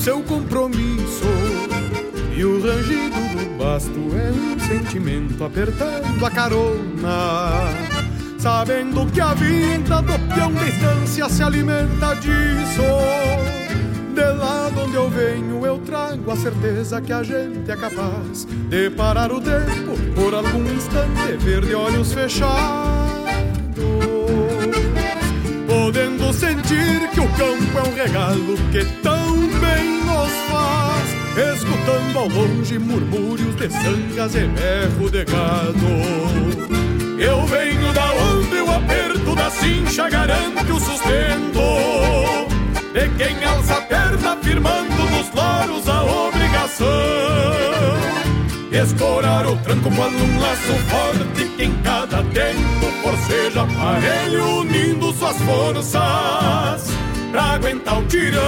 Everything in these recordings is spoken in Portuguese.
seu compromisso. E o rangido do basto é um sentimento apertando a carona. Sabendo que a vida do peão de estância se alimenta disso. De lá de onde eu venho, eu trago a certeza que a gente é capaz de parar o tempo por algum instante, ver de olhos fechados. Sentir que o campo é um regalo que tão bem nos faz, escutando ao longe murmúrios de sangas e berro de gado. Eu venho da onde o aperto da cincha garante o sustento de quem alça a perna firmando nos loros a obrigação. Escorar o tranco com um laço forte que em cada tempo forceja aparelho unindo suas forças pra aguentar o tirão.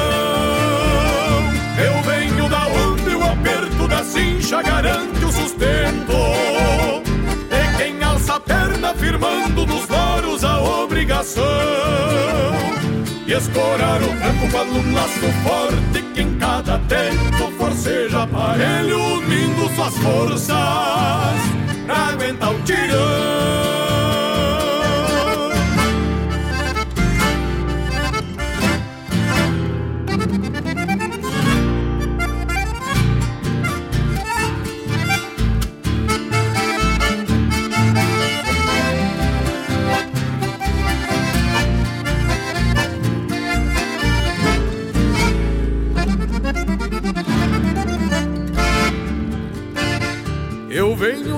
Eu venho da onde o aperto da cincha garante o sustento. De quem alça a perna firmando nos loros a obrigação e escorar o campo com um laço forte que em cada tempo forceja aparelho unindo suas forças pra aguentar o tirão.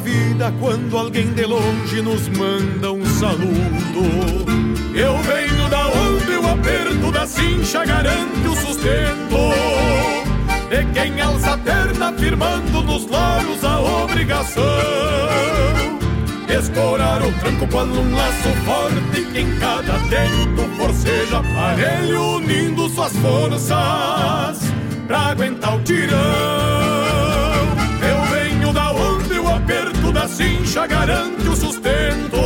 vida quando alguém de longe nos manda um saludo. Eu venho da onde o aperto da cincha garante o sustento. De quem alça a perna firmando nos loros a obrigação Escorar o tranco com um laço forte que em cada tempo forceja aparelho unindo suas forças pra aguentar o tirão. Aperto da cincha garante o sustento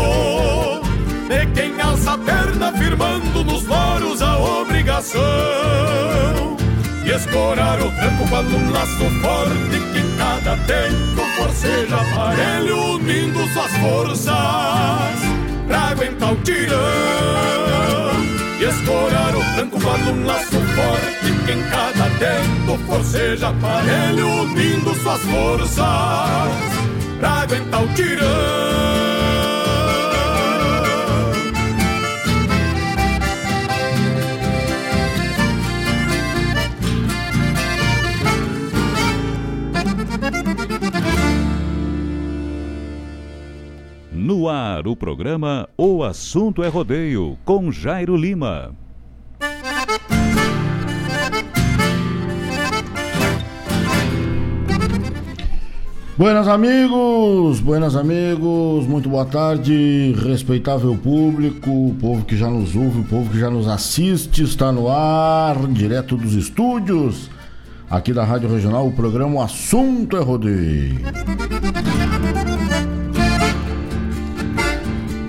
de quem alça a perna firmando nos loros a obrigação. E escorar o tranco com um laço forte que cada tempo forceja aparelho unindo suas forças pra aguentar o tirão e escorar o tranco com um laço forte que em cada tempo forceja aparelho unindo suas forças pra aguentar o tirão. No ar, o programa O Assunto é Rodeio, com Jairo Lima. Buenas amigos, buenas amigos, muito boa tarde, respeitável público, o povo que já nos ouve, o povo que já nos assiste, está no ar, direto dos estúdios, aqui da Rádio Regional, o programa o Assunto é Rodeio.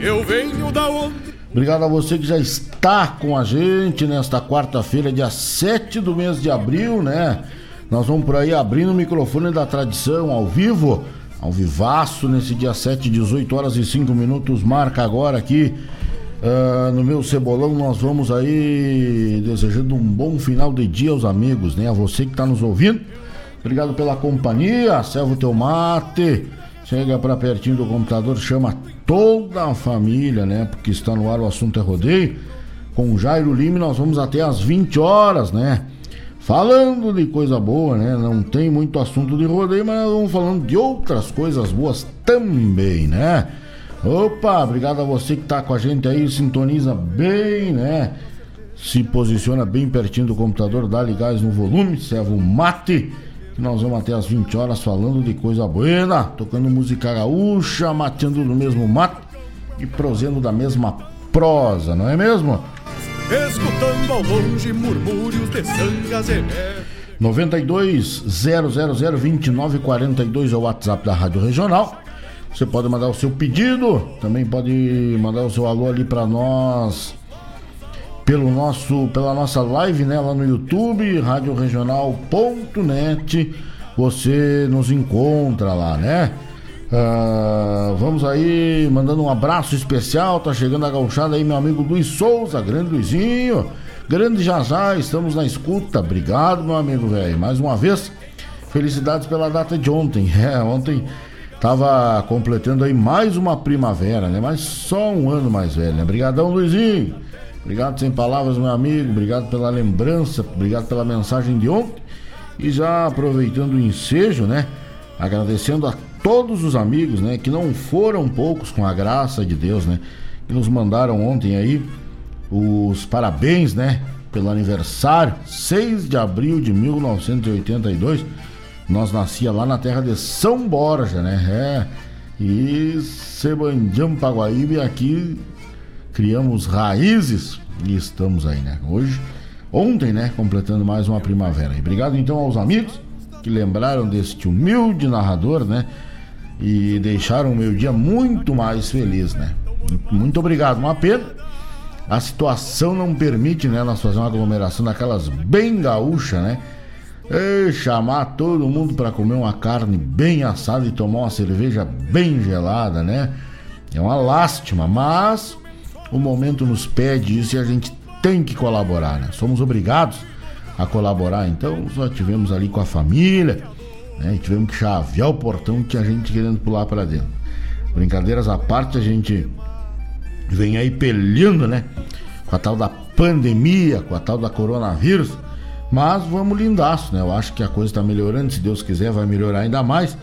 Eu venho da onde? Obrigado a você que já está com a gente nesta quarta-feira, dia 7 do mês de abril, né? Nós vamos por aí abrindo o microfone da tradição ao vivo, ao vivaço, nesse dia 7, 18 horas e 5 minutos. Marca agora aqui uh, no meu cebolão. Nós vamos aí desejando um bom final de dia aos amigos, né? A você que está nos ouvindo. Obrigado pela companhia. Serve o teu mate. Chega para pertinho do computador, chama toda a família, né? Porque está no ar o assunto é rodeio. Com Jairo Lima, nós vamos até às 20 horas, né? Falando de coisa boa, né? Não tem muito assunto de rodeio, mas vamos falando de outras coisas boas também, né? Opa, obrigado a você que tá com a gente aí, sintoniza bem, né? Se posiciona bem pertinho do computador, dá gás no volume, serve o mate. Que nós vamos até as 20 horas falando de coisa boa, tocando música gaúcha, mateando no mesmo mate e prosendo da mesma prosa, não é mesmo? Escutando ao longe murmúrios de sangas e 92 000 2942 é o WhatsApp da Rádio Regional. Você pode mandar o seu pedido, também pode mandar o seu alô ali para nós pelo nosso pela nossa live, né, lá no YouTube, radioregional.net. Você nos encontra lá, né? Uh, vamos aí, mandando um abraço especial. Tá chegando a gauchada aí, meu amigo Luiz Souza, grande Luizinho, grande Jazá, estamos na escuta. Obrigado, meu amigo, velho. Mais uma vez, felicidades pela data de ontem. É, ontem tava completando aí mais uma primavera, né? Mas só um ano mais velho, né? Obrigadão, Luizinho. Obrigado sem palavras, meu amigo. Obrigado pela lembrança, obrigado pela mensagem de ontem. E já aproveitando o ensejo, né? Agradecendo a todos os amigos, né, que não foram poucos com a graça de Deus, né, que nos mandaram ontem aí os parabéns, né, pelo aniversário, 6 de abril de 1982. Nós nascia lá na terra de São Borja, né? É. E Sebanjam Paguaíba e aqui criamos raízes e estamos aí, né? Hoje, ontem, né, completando mais uma primavera. E obrigado então aos amigos que lembraram deste humilde narrador, né? E deixaram o meu dia muito mais feliz, né? Muito obrigado. Uma pena, a situação não permite, né, nós fazer uma aglomeração daquelas bem gaúcha, né? E chamar todo mundo para comer uma carne bem assada e tomar uma cerveja bem gelada, né? É uma lástima, mas o momento nos pede isso e a gente tem que colaborar, né? Somos obrigados a colaborar, então só tivemos ali com a família né? E tivemos que chavear o portão que tinha gente querendo pular para dentro. Brincadeiras à parte, a gente vem aí peleando, né? Com a tal da pandemia, com a tal da coronavírus. Mas vamos lindaço, né? Eu acho que a coisa está melhorando, se Deus quiser, vai melhorar ainda mais.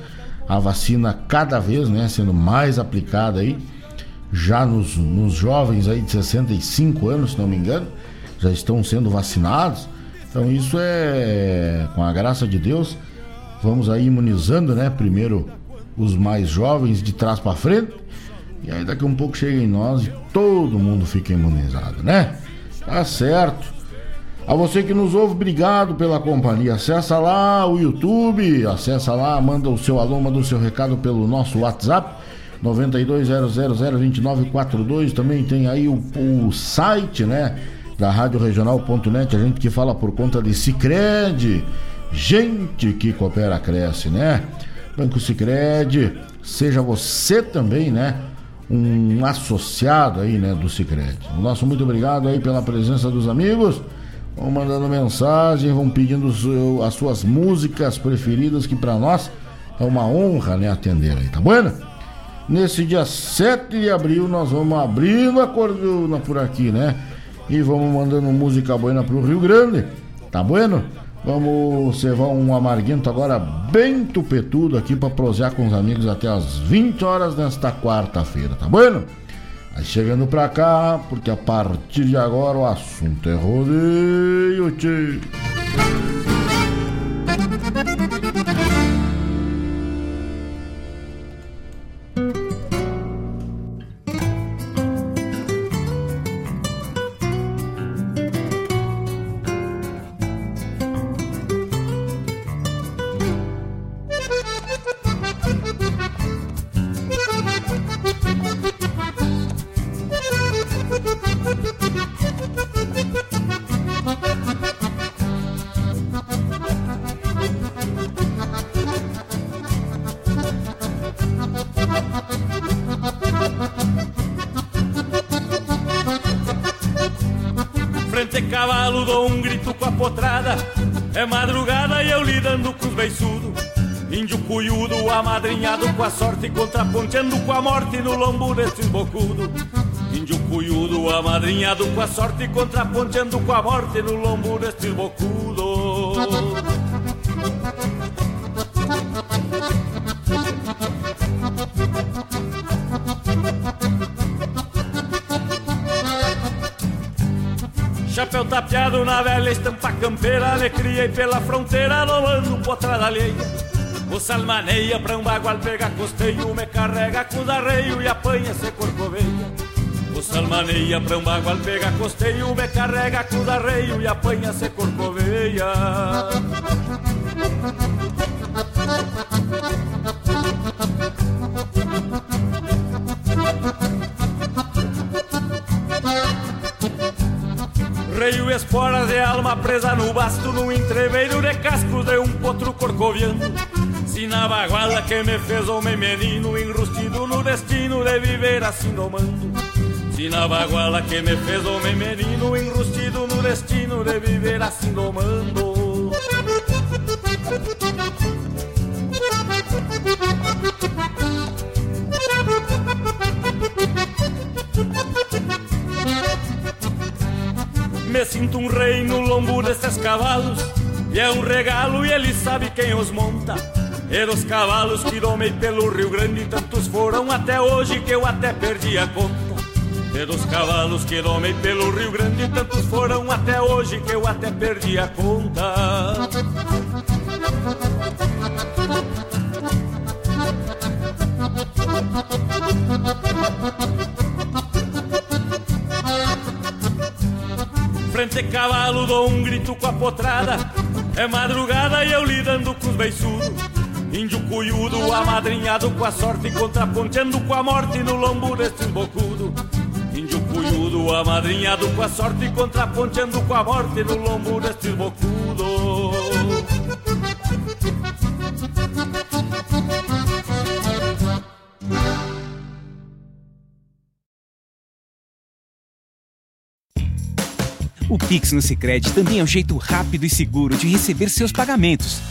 A vacina cada vez, né, sendo mais aplicada aí, já nos, nos jovens aí de 65 anos, se não me engano, já estão sendo vacinados. Então isso é, com a graça de Deus, Vamos aí imunizando, né? Primeiro os mais jovens de trás para frente. E aí daqui a um pouco chega em nós e todo mundo fica imunizado, né? Tá certo. A você que nos ouve, obrigado pela companhia. Acessa lá o YouTube, acessa lá, manda o seu alô, manda o seu recado pelo nosso WhatsApp 92002942. Também tem aí o, o site, né, da Rádio Regional.net, a gente que fala por conta de Sicredi Gente que coopera cresce, né? Banco Sicredi, seja você também, né? Um associado aí, né, do Sicredi. Nosso muito obrigado aí pela presença dos amigos. Vão mandando mensagem, vão pedindo as suas músicas preferidas, que para nós é uma honra, né, atender aí, tá bueno? Nesse dia 7 de abril nós vamos abrindo a cordona por aqui, né? E vamos mandando música boa pro Rio Grande, tá bueno? Vamos servar um amarguento agora bem tupetudo aqui para prosear com os amigos até as 20 horas nesta quarta-feira, tá bueno? Aí chegando pra cá, porque a partir de agora o assunto é rodeio, tio. Sorte, contraponteando com a morte no lombo destes bocudo. Índio cuyudo, amadrinhado com a sorte, contraponteando com a morte no lombo destes bocudo. Chapéu tapeado na velha estampa campeira Me criei pela fronteira rolando potrada alheia O salmaneia pra um bagual pega costeio Me carrega com os arreio e apanha se corcoveia O salmaneia pra um bagual pega costeio Me carrega com os arreio e apanha se corcoveia Reio esporas de alma presa no basto No entreveiro de cascos de um potro corcoviano na baguala que me fez homem menino Enrustido no destino de viver assim domando. Se na baguala que me fez homem menino Enrustido no destino de viver assim domando. Me sinto um rei no lombo desses cavalos E é um regalo e ele sabe quem os monta E dos cavalos que domei pelo Rio Grande Tantos foram até hoje que eu até perdi a conta. E dos cavalos que domei pelo Rio Grande Tantos foram até hoje que eu até perdi a conta. Frente cavalo dou um grito com a potrada. É madrugada e eu lidando com os beiçudos Índio cuyudo, amadrinhado com a sorte Contraponteando com a morte no lombo destes bocudo Índio cuyudo, amadrinhado com a sorte Contraponteando com a morte no lombo destes bocudo O Pix no Sicredi também é um jeito rápido e seguro de receber seus pagamentos.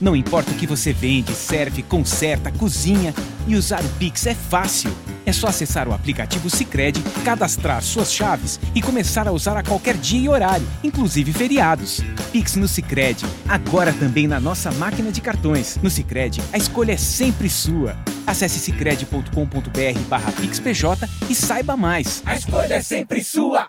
Não importa o que você vende, serve, conserta, cozinha e usar o Pix é fácil. É só acessar o aplicativo Sicredi, cadastrar suas chaves e começar a usar a qualquer dia e horário, inclusive feriados. Pix no Sicredi, agora também na nossa máquina de cartões. No Sicredi, a escolha é sempre sua. Acesse sicredi.com.br/pixpj e saiba mais. A escolha é sempre sua.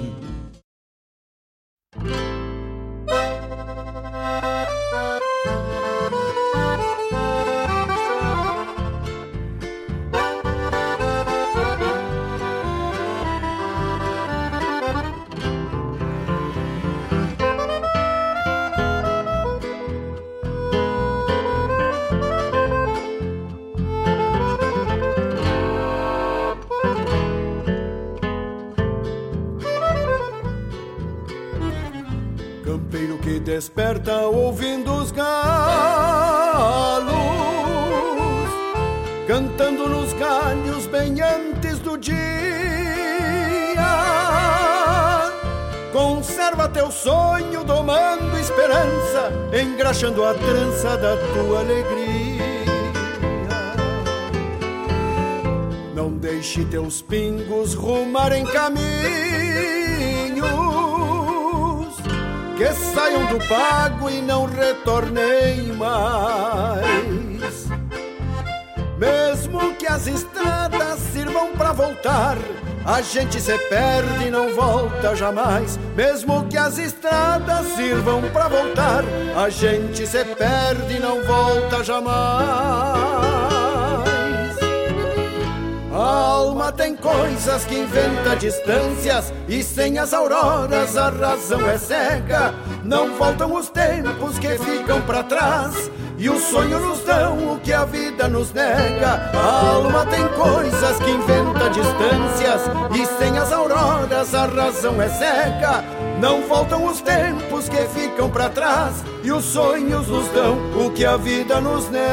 Desperta ouvindo os galos, cantando nos galhos bem antes do dia. Conserva teu sonho, domando esperança, engraxando a trança da tua alegria. Não deixe teus pingos rumarem caminhos que saiam do pago e não retornem mais. Mesmo que as estradas sirvam para voltar. A gente se perde e não volta jamais, mesmo que as estradas sirvam pra voltar. A gente se perde e não volta jamais. A alma tem coisas que inventa distâncias e sem as auroras a razão é cega. Não voltam os tempos que ficam para trás e o sonho nos dão o que a vida nos nega. A alma tem coisas que inventa distâncias e sem as auroras a razão é cega. Não voltam os tempos que ficam para trás e os sonhos nos dão o que a vida nos nega.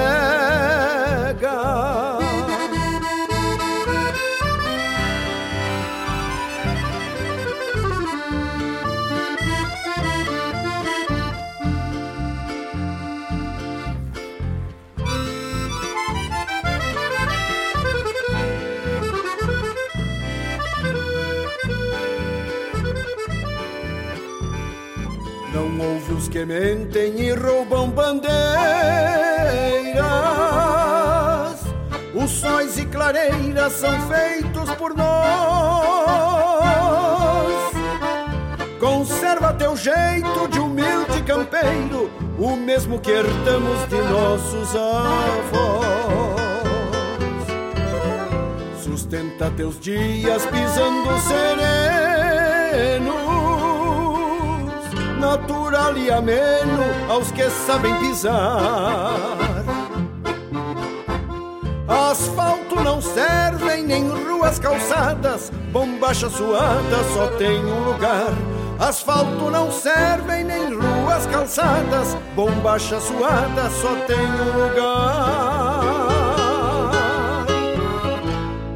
Que mentem e roubam bandeiras. Os sóis e clareiras são feitos por nós. Conserva teu jeito de humilde campeiro, o mesmo que herdamos de nossos avós. Sustenta teus dias pisando sereno natural e ameno aos que sabem pisar. Asfalto não servem nem ruas calçadas, bombacha suada só tem um lugar. Asfalto não servem nem ruas calçadas, bombacha suada só tem um lugar.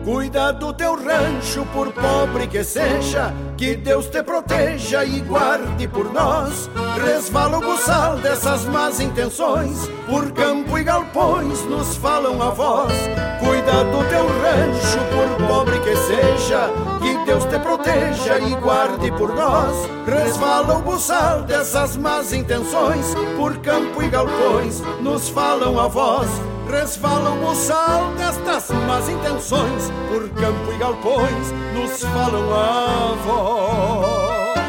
Cuida do teu rancho, por pobre que seja, que Deus te proteja e guarde por nós. Resvala o buçal dessas más intenções, por campo e galpões nos falam a voz. Cuida do teu rancho, por pobre que seja, que Deus te proteja e guarde por nós. Resvala o buçal dessas más intenções, por campo e galpões nos falam a voz resvala o moçal destas más intenções, por campo e galpões nos falam a voz.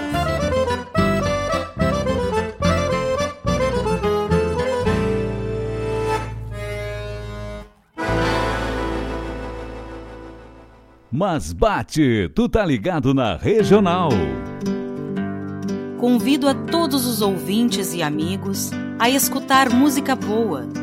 Mas bate, tu tá ligado na regional. Convido a todos os ouvintes e amigos a escutar música boa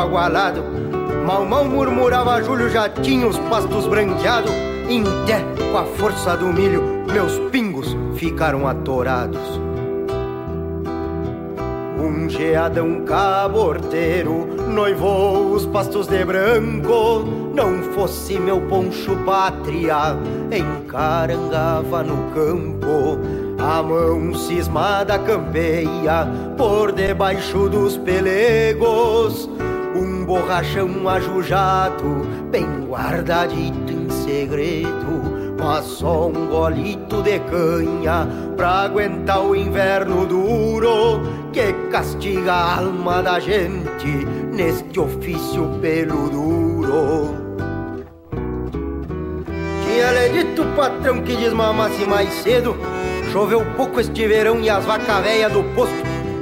Abagualado. Mal mal murmurava Júlio, já tinha os pastos branqueados. Em té, com a força do milho, meus pingos ficaram atorados. Um geadão caborteiro noivou os pastos de branco. Não fosse meu poncho pátria, encarangava no campo a mão cismada campeia por debaixo dos pelegos. Borrachão ajujado, bem guardadito em segredo. Mas só um golito de canha pra aguentar o inverno duro que castiga a alma da gente neste ofício pelo duro. Tinha lhe dito patrão que desmamasse mais cedo Choveu pouco este verão e as vacas do posto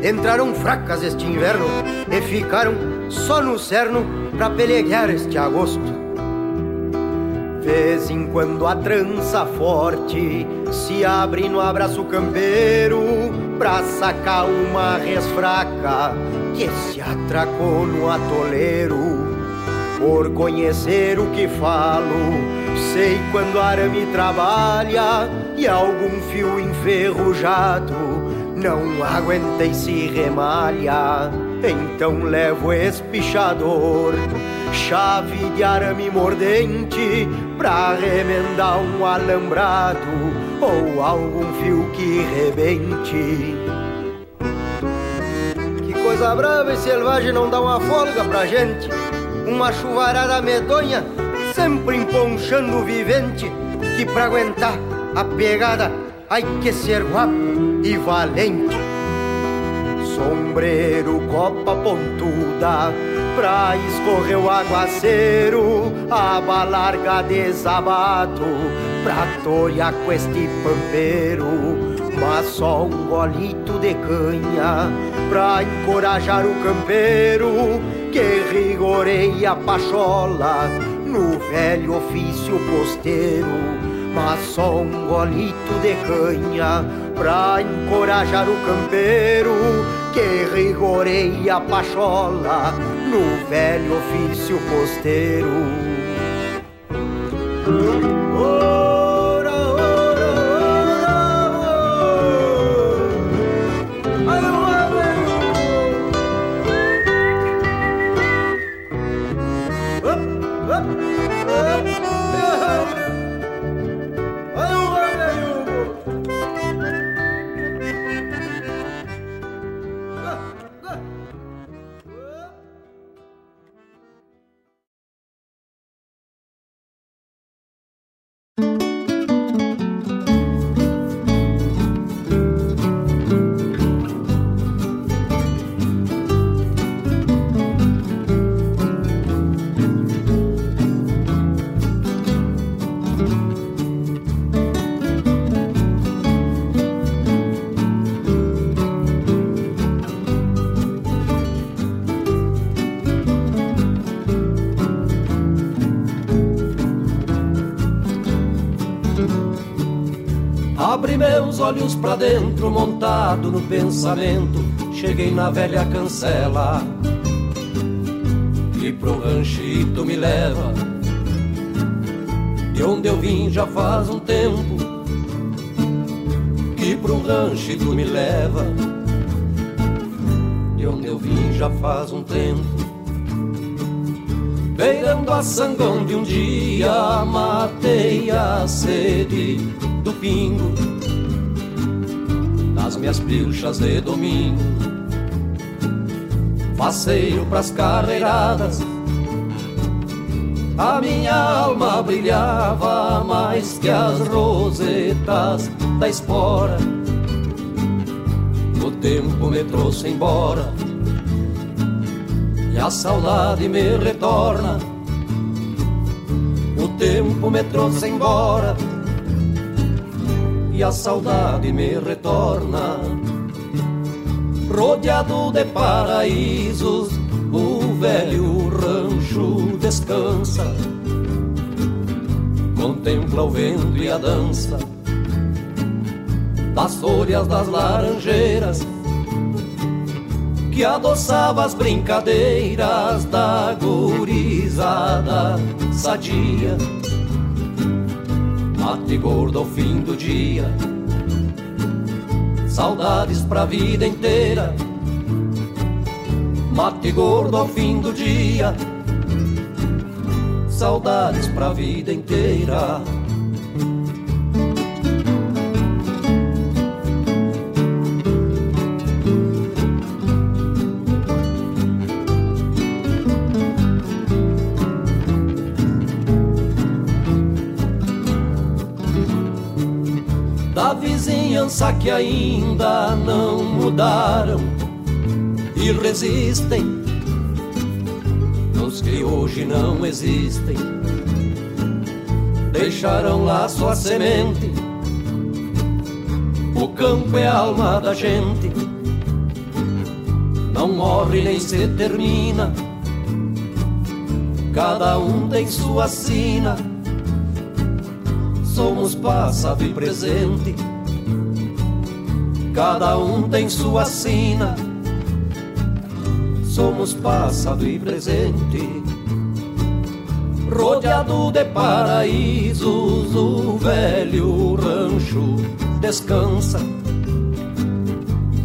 entraram fracas este inverno e ficaram só no cerno pra pelegar este agosto. Vez em quando a trança forte se abre no abraço campeiro pra sacar uma res fraca que se atracou no atoleiro. por conhecer o que falo. Sei quando arame trabalha e algum fio enferrujado não aguenta e se remalha. Então levo espichador, chave de arame mordente pra remendar um alambrado ou algum fio que rebente. Que coisa brava e selvagem não dá uma folga pra gente. Uma chuvarada medonha, sempre emponchando o vivente, que pra aguentar a pegada, ai que ser guapo e valente. Sombreiro, copa pontuda, pra escorrer o aguaceiro, aba larga desabato, pra torear com este pampeiro. Mas só um golito de canha pra encorajar o campeiro que rigoreia a pachola no velho ofício posteiro. Mas só um golito de canha pra encorajar o campeiro que rigoreia a pachola no velho ofício posteiro. Abri meus olhos pra dentro, montado no pensamento. Cheguei na velha cancela. E pro ranchito me leva. De onde eu vim já faz um tempo. Que pro ranchito me leva. De onde eu vim já faz um tempo. Beirando a sangão de um dia, matei a sede do pingo minhas pilchas de domingo. Passeio pras carreiradas, a minha alma brilhava mais que as rosetas da espora. O tempo me trouxe embora e a saudade me retorna. O tempo me trouxe embora e a saudade me retorna. Rodeado de paraísos, o velho rancho descansa. Contempla o vento e a dança das folhas das laranjeiras que adoçava as brincadeiras da gurizada sadia mate gordo ao fim do dia. Saudades pra vida inteira. Mate gordo ao fim do dia. Saudades pra vida inteira. Vizinhança que ainda não mudaram e resistem nos que hoje não existem. Deixaram lá sua semente. O campo é a alma da gente, não morre nem se termina. Cada um tem sua sina somos passado e presente. Cada um tem sua sina. Somos passado e presente. rodeado de paraísos, o velho rancho descansa,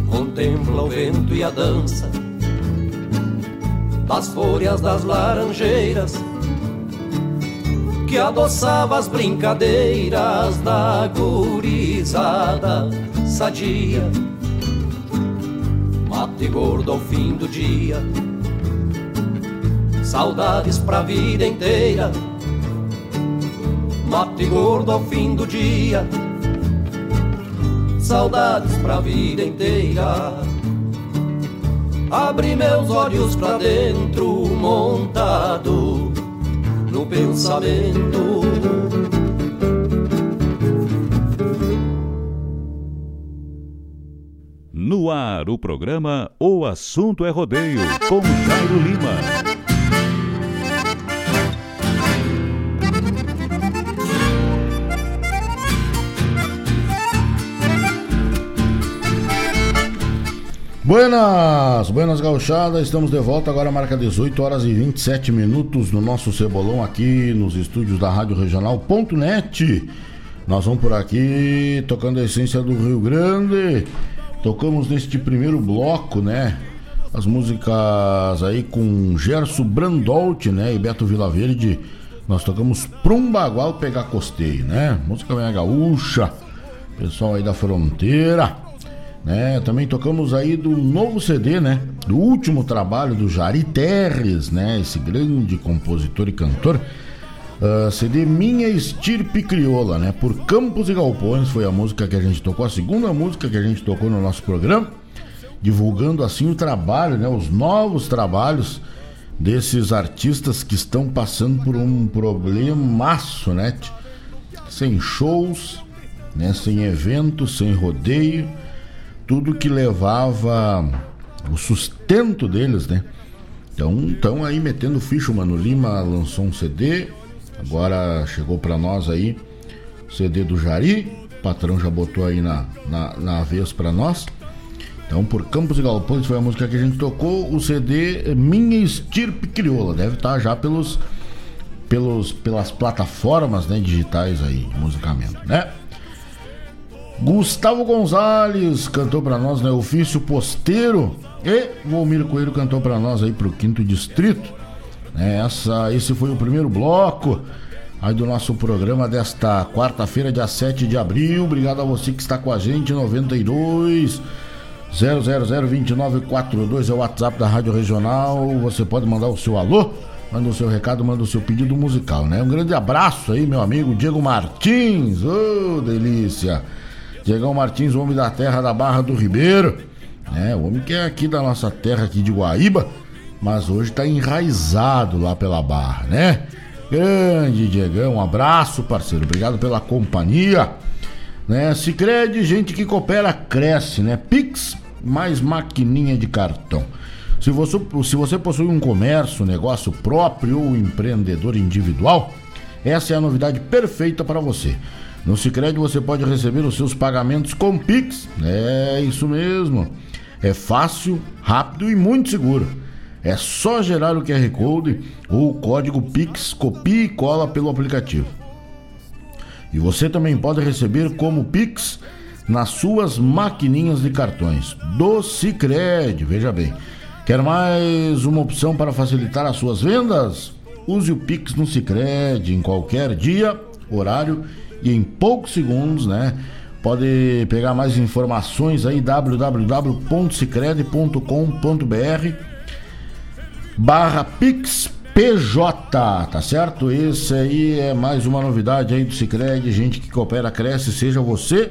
contempla o vento e a dança das folhas das laranjeiras que adoçava as brincadeiras da gurizada sadia. Mate gordo ao fim do dia, saudades pra vida inteira. Mate gordo ao fim do dia, saudades pra vida inteira. Abre meus olhos pra dentro, montado no pensamento. Ar, o programa O Assunto é Rodeio, com Jairo Lima. Buenas, buenas gauchadas, estamos de volta agora marca 18 horas e 27 minutos no nosso cebolão aqui nos estúdios da Rádio Regional.net. Nós vamos por aqui tocando a essência do Rio Grande. Tocamos neste primeiro bloco, né? As músicas aí com Gerson Brandolt, né? E Beto Vilaverde. Nós tocamos Prum Bagual Pegar Costeio, né? Música bem gaúcha. Pessoal aí da fronteira. Né? Também tocamos aí do novo CD, né? Do último trabalho do Jari Terres, né? Esse grande compositor e cantor. Uh, ah, CD Minha Estirpe Crioula, né? Por Campos e Galpões foi a música que a gente tocou, a segunda música que a gente tocou no nosso programa, divulgando assim o trabalho, né? Os novos trabalhos desses artistas que estão passando por um problemaço, né? Sem shows, né? Sem eventos, sem rodeio tudo que levava o sustento deles, né? Então, estão aí metendo ficha. O Mano Lima lançou um CD, agora chegou para nós aí CD do Jari, o patrão já botou aí na, na, na vez para nós. Então, por Campos e Galpões foi a música que a gente tocou. O CD Minha Estirpe Crioula, deve estar tá já pelos, pelos, pelas plataformas né, digitais aí de musicamento, né? Gustavo Gonzalez cantou para nós, né? Ofício Posteiro. E Volmir Coelho cantou para nós aí pro quinto distrito. Essa, esse foi o primeiro bloco aí do nosso programa desta quarta-feira, dia 7 de abril. Obrigado a você que está com a gente, 92 0002942 é o WhatsApp da Rádio Regional. Você pode mandar o seu alô, manda o seu recado, manda o seu pedido musical, né? Um grande abraço aí, meu amigo Diego Martins. Ô, oh, delícia! Diegão Martins, homem da terra da Barra do Ribeiro. É, o homem que é aqui da nossa terra aqui de Guaíba, mas hoje está enraizado lá pela Barra, né? Grande Diegão, um abraço, parceiro. Obrigado pela companhia. Né? Se crede, gente que coopera, cresce, né? Pix mais maquininha de cartão. Se você, se você possui um comércio, negócio próprio ou empreendedor individual, essa é a novidade perfeita para você. No Sicredi você pode receber os seus pagamentos com Pix. É isso mesmo. É fácil, rápido e muito seguro. É só gerar o QR Code ou o código Pix, copia e cola pelo aplicativo. E você também pode receber como Pix nas suas maquininhas de cartões do Sicredi. Veja bem. Quer mais uma opção para facilitar as suas vendas? Use o Pix no Sicredi em qualquer dia, horário e em poucos segundos, né? Pode pegar mais informações aí www.cicred.com.br barra PixPJ, tá certo? Esse aí é mais uma novidade aí do Cicred, gente que coopera, cresce, seja você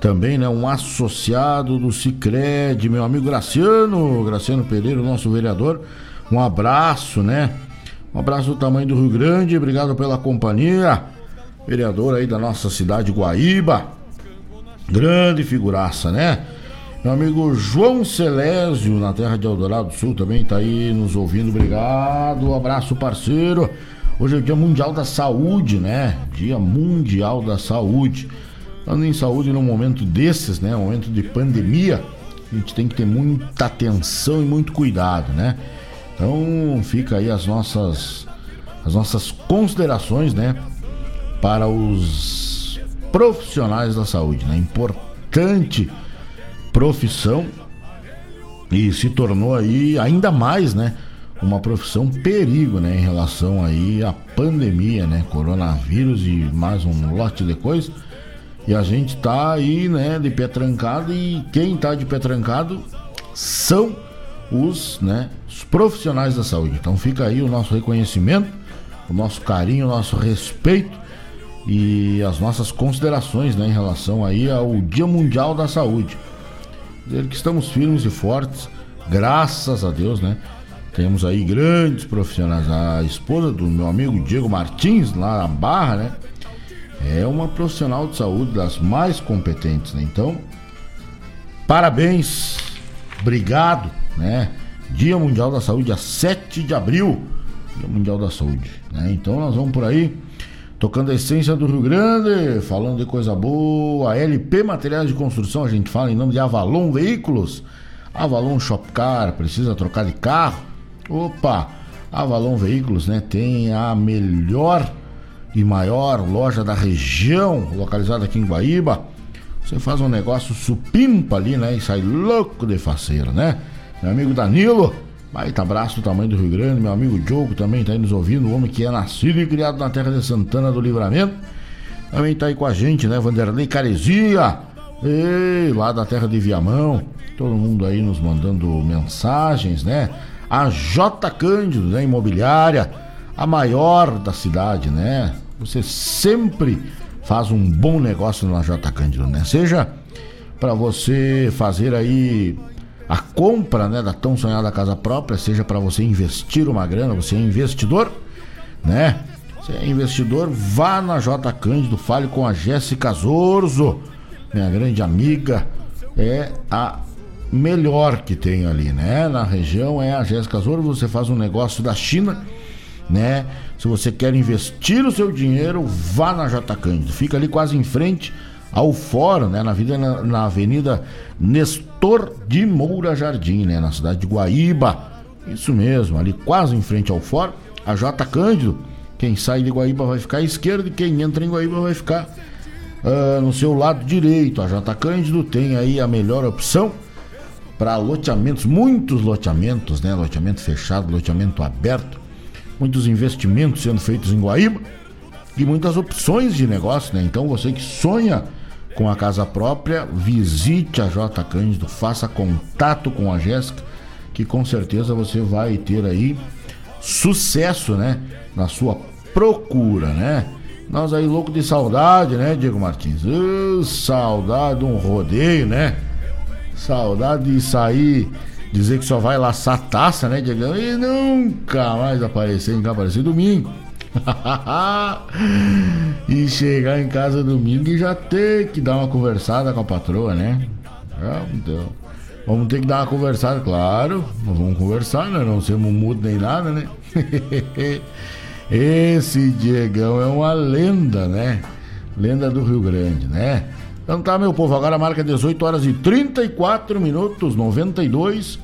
também, né, um associado do Cicred, meu amigo Graciano, Graciano Pereira, nosso vereador, um abraço, né? Um abraço do tamanho do Rio Grande, obrigado pela companhia vereador aí da nossa cidade Guaíba. Grande figuraça, né? Meu amigo João Celésio, na terra de Eldorado Sul, também tá aí nos ouvindo. Obrigado, abraço, parceiro. Hoje é o Dia Mundial da Saúde, né? Dia Mundial da Saúde. Falando em saúde num momento desses, né? Um momento de pandemia, a gente tem que ter muita atenção e muito cuidado, né? Então fica aí as nossas as nossas considerações, né, para os profissionais da saúde, né? Importante profissão e se tornou aí ainda mais, né, uma profissão perigo, né, em relação aí à pandemia, né, coronavírus e mais um lote de. E a gente tá aí, né, de pé trancado e quem tá de pé trancado são os, né, os profissionais da saúde. Então fica aí o nosso reconhecimento, o nosso carinho, o nosso respeito e as nossas considerações, né, em relação aí ao Dia Mundial da Saúde. Dizer que estamos firmes e fortes, graças a Deus, né? Temos aí grandes profissionais. A esposa do meu amigo Diego Martins, lá na Barra, né? É uma profissional de saúde das mais competentes, né? Então, parabéns, obrigado, né? Dia Mundial da Saúde, dia 7 de abril, Dia Mundial da Saúde, né? Então nós vamos por aí, tocando a essência do Rio Grande, falando de coisa boa, LP Materiais de Construção, a gente fala em nome de Avalon Veículos, Avalon Shopcar, precisa trocar de carro, opa, Avalon Veículos, né? Tem a melhor e maior loja da região, localizada aqui em Guaíba. Você faz um negócio supimpa ali, né? E sai louco de faceira, né? Meu amigo Danilo, baita abraço do tamanho do Rio Grande. Meu amigo Diogo também tá aí nos ouvindo. O homem que é nascido e criado na terra de Santana do Livramento. Também tá aí com a gente, né? Vanderlei Caresia. Ei, lá da terra de Viamão. Todo mundo aí nos mandando mensagens, né? A J Cândido, né? Imobiliária a maior da cidade, né? Você sempre faz um bom negócio na J Cândido, né? Seja para você fazer aí a compra, né, da tão sonhada casa própria, seja para você investir uma grana, você é investidor, né? Você é investidor, vá na J Cândido, fale com a Jéssica Zorzo, minha grande amiga, é a melhor que tem ali, né? Na região é a Jéssica Zorzo, você faz um negócio da China né? Se você quer investir o seu dinheiro, vá na J Cândido. Fica ali quase em frente ao fórum, né? Na, vida, na, na Avenida Nestor de Moura Jardim, né? Na cidade de Guaíba. Isso mesmo, ali quase em frente ao fórum. A J Cândido, quem sai de Guaíba vai ficar à esquerda e quem entra em Guaíba vai ficar uh, no seu lado direito. A J Cândido tem aí a melhor opção para loteamentos, muitos loteamentos, né? Loteamento fechado, loteamento aberto muitos investimentos sendo feitos em Guaíba e muitas opções de negócio, né? Então você que sonha com a casa própria, visite a J Cândido, faça contato com a Jéssica, que com certeza você vai ter aí sucesso, né, na sua procura, né? Nós aí louco de saudade, né, Diego Martins? Uh, saudade de um rodeio, né? Saudade de sair dizer que só vai laçar taça, né, Diego? E nunca mais aparecer, nunca aparecer domingo. e chegar em casa domingo e já ter que dar uma conversada com a patroa, né? então, vamos ter que dar uma conversada, claro. Vamos conversar, né? Não sermos mudo nem nada, né? Esse Diegão é uma lenda, né? Lenda do Rio Grande, né? Então tá, meu povo, agora marca 18 horas e 34 minutos, 92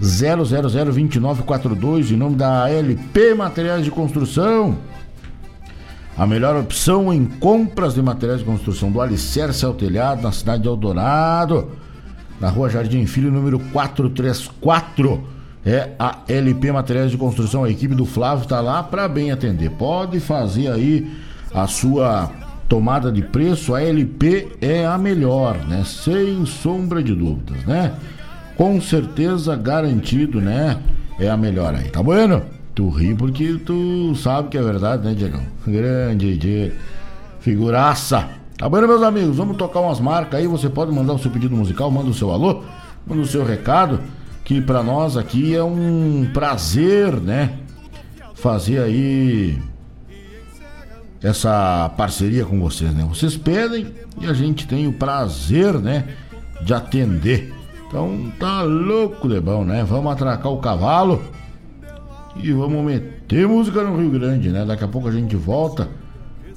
0002942, em nome da LP Materiais de Construção. A melhor opção em compras de materiais de construção do Alicerce ao Telhado, na cidade de Eldorado, na rua Jardim Filho, número 434. É a LP Materiais de Construção, a equipe do Flávio está lá para bem atender. Pode fazer aí a sua tomada de preço, a LP é a melhor, né? Sem sombra de dúvidas, né? Com certeza garantido, né? É a melhor aí, tá bueno? Tu ri porque tu sabe que é verdade, né, Diego? Grande dia. Figuraça. Tá bueno, meus amigos? Vamos tocar umas marcas aí. Você pode mandar o seu pedido musical, manda o seu alô, manda o seu recado, que para nós aqui é um prazer, né? Fazer aí essa parceria com vocês, né? Vocês pedem e a gente tem o prazer, né, de atender. Então tá louco de bom, né? Vamos atracar o cavalo e vamos meter música no Rio Grande, né? Daqui a pouco a gente volta.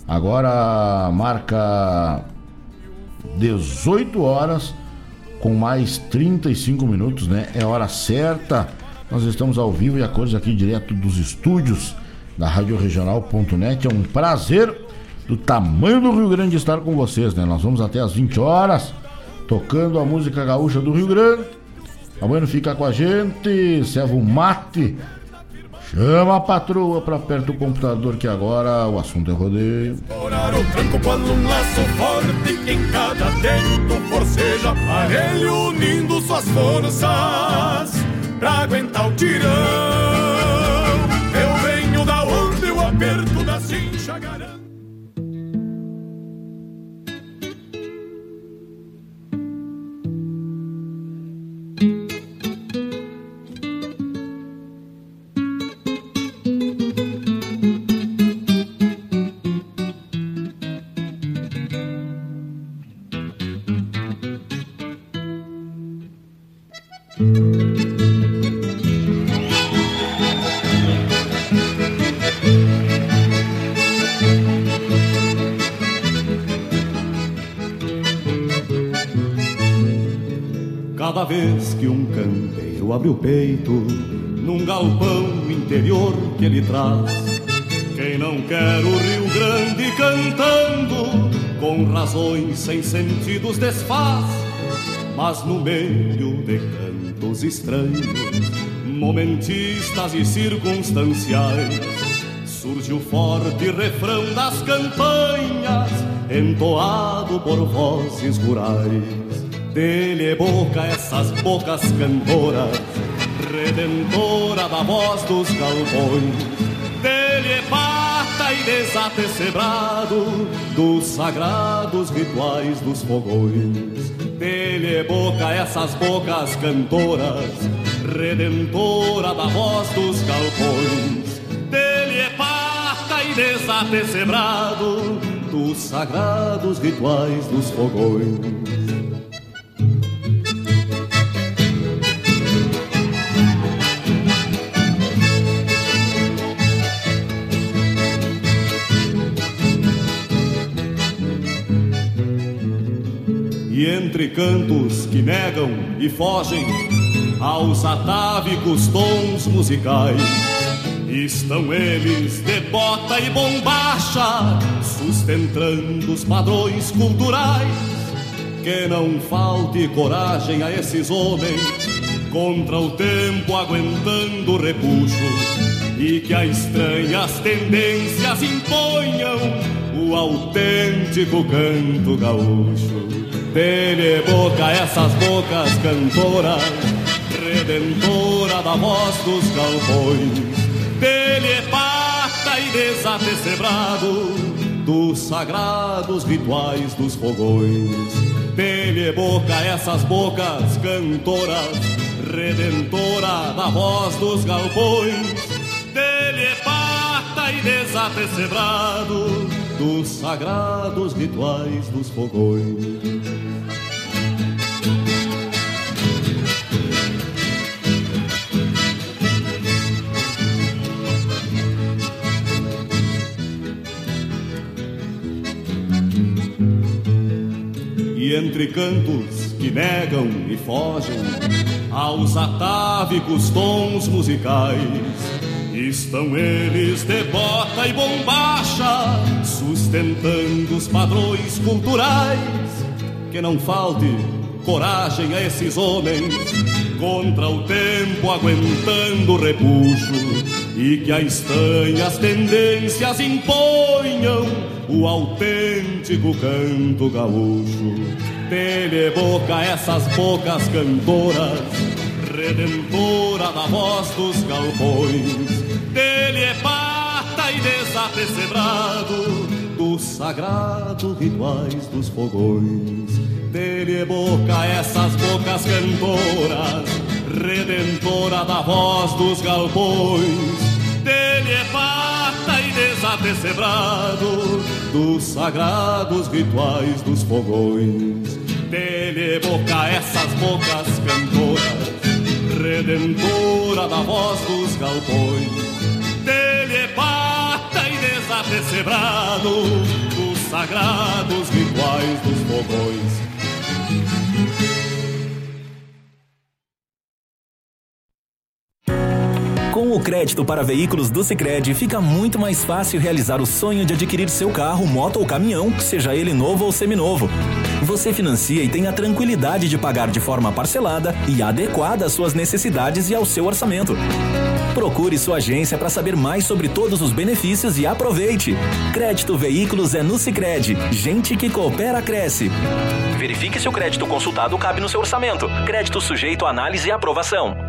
Agora marca 18 horas com mais 35 minutos, né? É hora certa. Nós estamos ao vivo e a cores aqui direto dos estúdios da Rádio Regional.net. É um prazer do tamanho do Rio Grande estar com vocês, né? Nós vamos até às 20 horas tocando a música gaúcha do Rio Grande. Amanhã fica com a gente, serve um mate. Chama a patroa pra perto do computador que agora o assunto é rodeio. O tranco um laço forte que em cada forceja aparelho unindo suas forças pra aguentar o tirão. Eu venho da onde aperto abre o peito num galpão interior que ele traz, quem não quer o Rio Grande cantando com razões sem sentidos desfaz, mas no meio de cantos estranhos, momentistas e circunstanciais, surge o forte refrão das campanhas, entoado por vozes rurais. Dele é boca essas bocas cantoras, redentora da voz dos galpões. Dele é pata e desate cebrado dos sagrados rituais dos fogões. Dele é boca essas bocas cantoras, redentora da voz dos galpões. Dele é pata e desate cebrado dos sagrados rituais dos fogões. Entre cantos que negam e fogem aos atávicos tons musicais, estão eles de bota e bombacha, sustentando os padrões culturais. Que não falte coragem a esses homens contra o tempo aguentando repuxo e que as estranhas tendências imponham o autêntico canto gaúcho. Dele boca essas bocas cantoras, redentora da voz dos galpões. Dele pata e desate cebrado dos sagrados rituais dos fogões. Dele boca essas bocas cantoras, redentora da voz dos galpões. Dele pata e desate cebrado dos sagrados rituais dos fogões. E entre cantos que negam e fogem aos atávicos tons musicais, estão eles de bota e bombacha, sustentando os padrões culturais. Que não falte coragem a esses homens contra o tempo aguentando o repuxo e que as estranhas tendências imponham o autêntico canto gaúcho. Dele boca essas bocas cantoras, redentora da voz dos galpões. Dele é pata e desate cebrado dos sagrados rituais dos fogões. Dele é boca essas bocas cantoras, redentora da voz dos galpões. Dele é pata e desate cebrado dos sagrados rituais dos fogões. Dele boca essas bocas cantoras, redentora da voz dos galpões. Dele é pata e desate cebrado dos sagrados rituais dos fogões. Com o crédito para veículos do Sicredi, fica muito mais fácil realizar o sonho de adquirir seu carro, moto ou caminhão, seja ele novo ou seminovo. Você financia e tem a tranquilidade de pagar de forma parcelada e adequada às suas necessidades e ao seu orçamento. Procure sua agência para saber mais sobre todos os benefícios e aproveite. Crédito Veículos é no Sicredi. Gente que coopera cresce. Verifique se o crédito consultado cabe no seu orçamento. Crédito sujeito a análise e aprovação.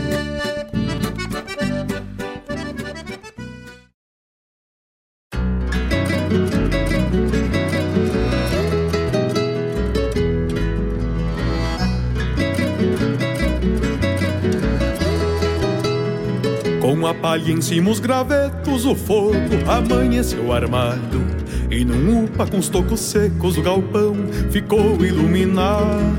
Palha em cima os gravetos, o fogo amanheceu armado. E num upa com os tocos secos, o galpão ficou iluminado.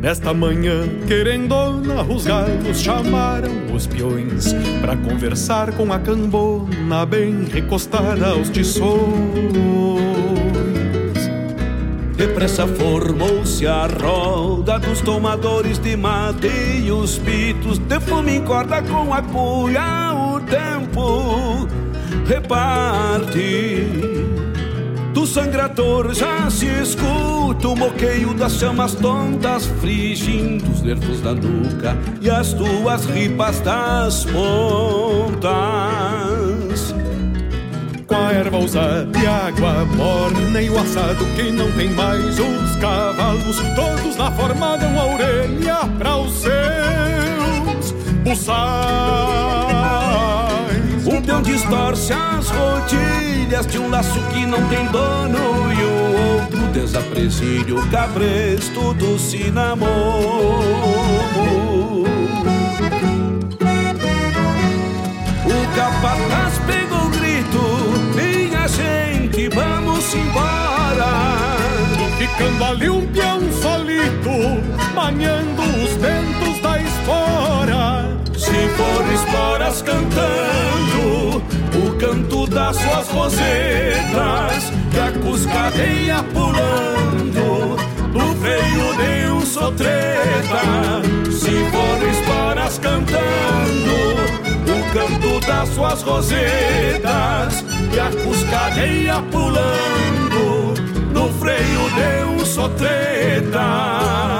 Nesta manhã, querendona, os galos chamaram os peões Pra conversar com a cambona bem recostada aos tições Depressa formou-se a roda dos tomadores de mate e os pitos de fome encorda com a cuia o tempo reparte. Do sangrador já se escuta o moqueio das chamas tontas frigindo os nervos da nuca e as tuas ripas das pontas com a erva usada e água morna e o assado que não tem mais os cavalos todos na forma dão a orelha para os seus buçais. Um peão distorce as rodilhas de um laço que não tem dono e o outro desapresilha o cabresto do cinamomo. O capataz vamos embora. Ficando ali um peão solito, maniando os ventos da espora. Se for esporas cantando, o canto das suas rosetas, e a cuscadeia pulando, no freio de um sotreta. Se for esporas cantando, canto das suas rosetas e a cuscadeia pulando no freio de um sotreta.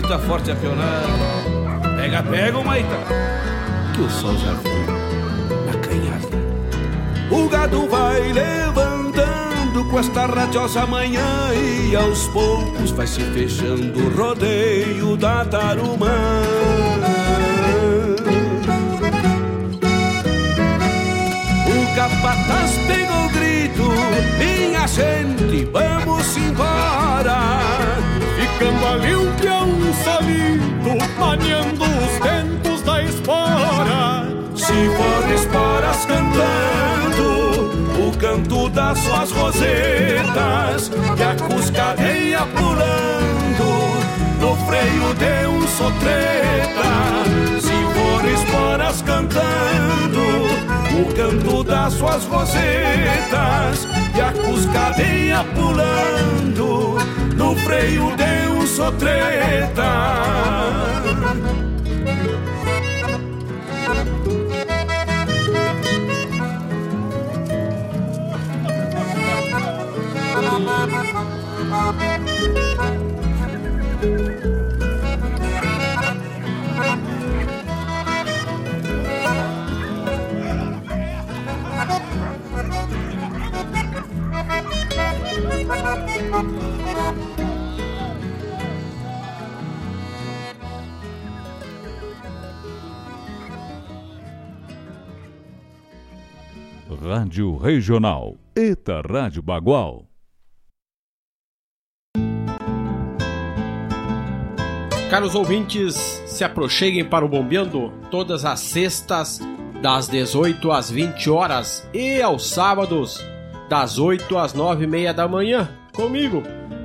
grita forte a pionada. Pega, pega, Maita, que o sol já foi na canhada. O gado vai levantando com esta radiosa manhã e aos poucos vai se fechando o rodeio da tarumã. O capataz pegou o grito, minha gente, vamos embora. Ficando ali um peão solito, maniando os ventos da espora. Se for esporas cantando, das suas rosetas e a cuscadeia pulando no freio de um sotreta. Se for esporas cantando o canto das suas rosetas e a cuscadeia pulando no freio de um sotreta. Rádio Regional. Eta Rádio Bagual. Caros ouvintes, se aproxeguem para o Bombeando todas as sextas, das 18 às 20 horas e aos sábados, das 8 às 9 e meia da manhã, comigo,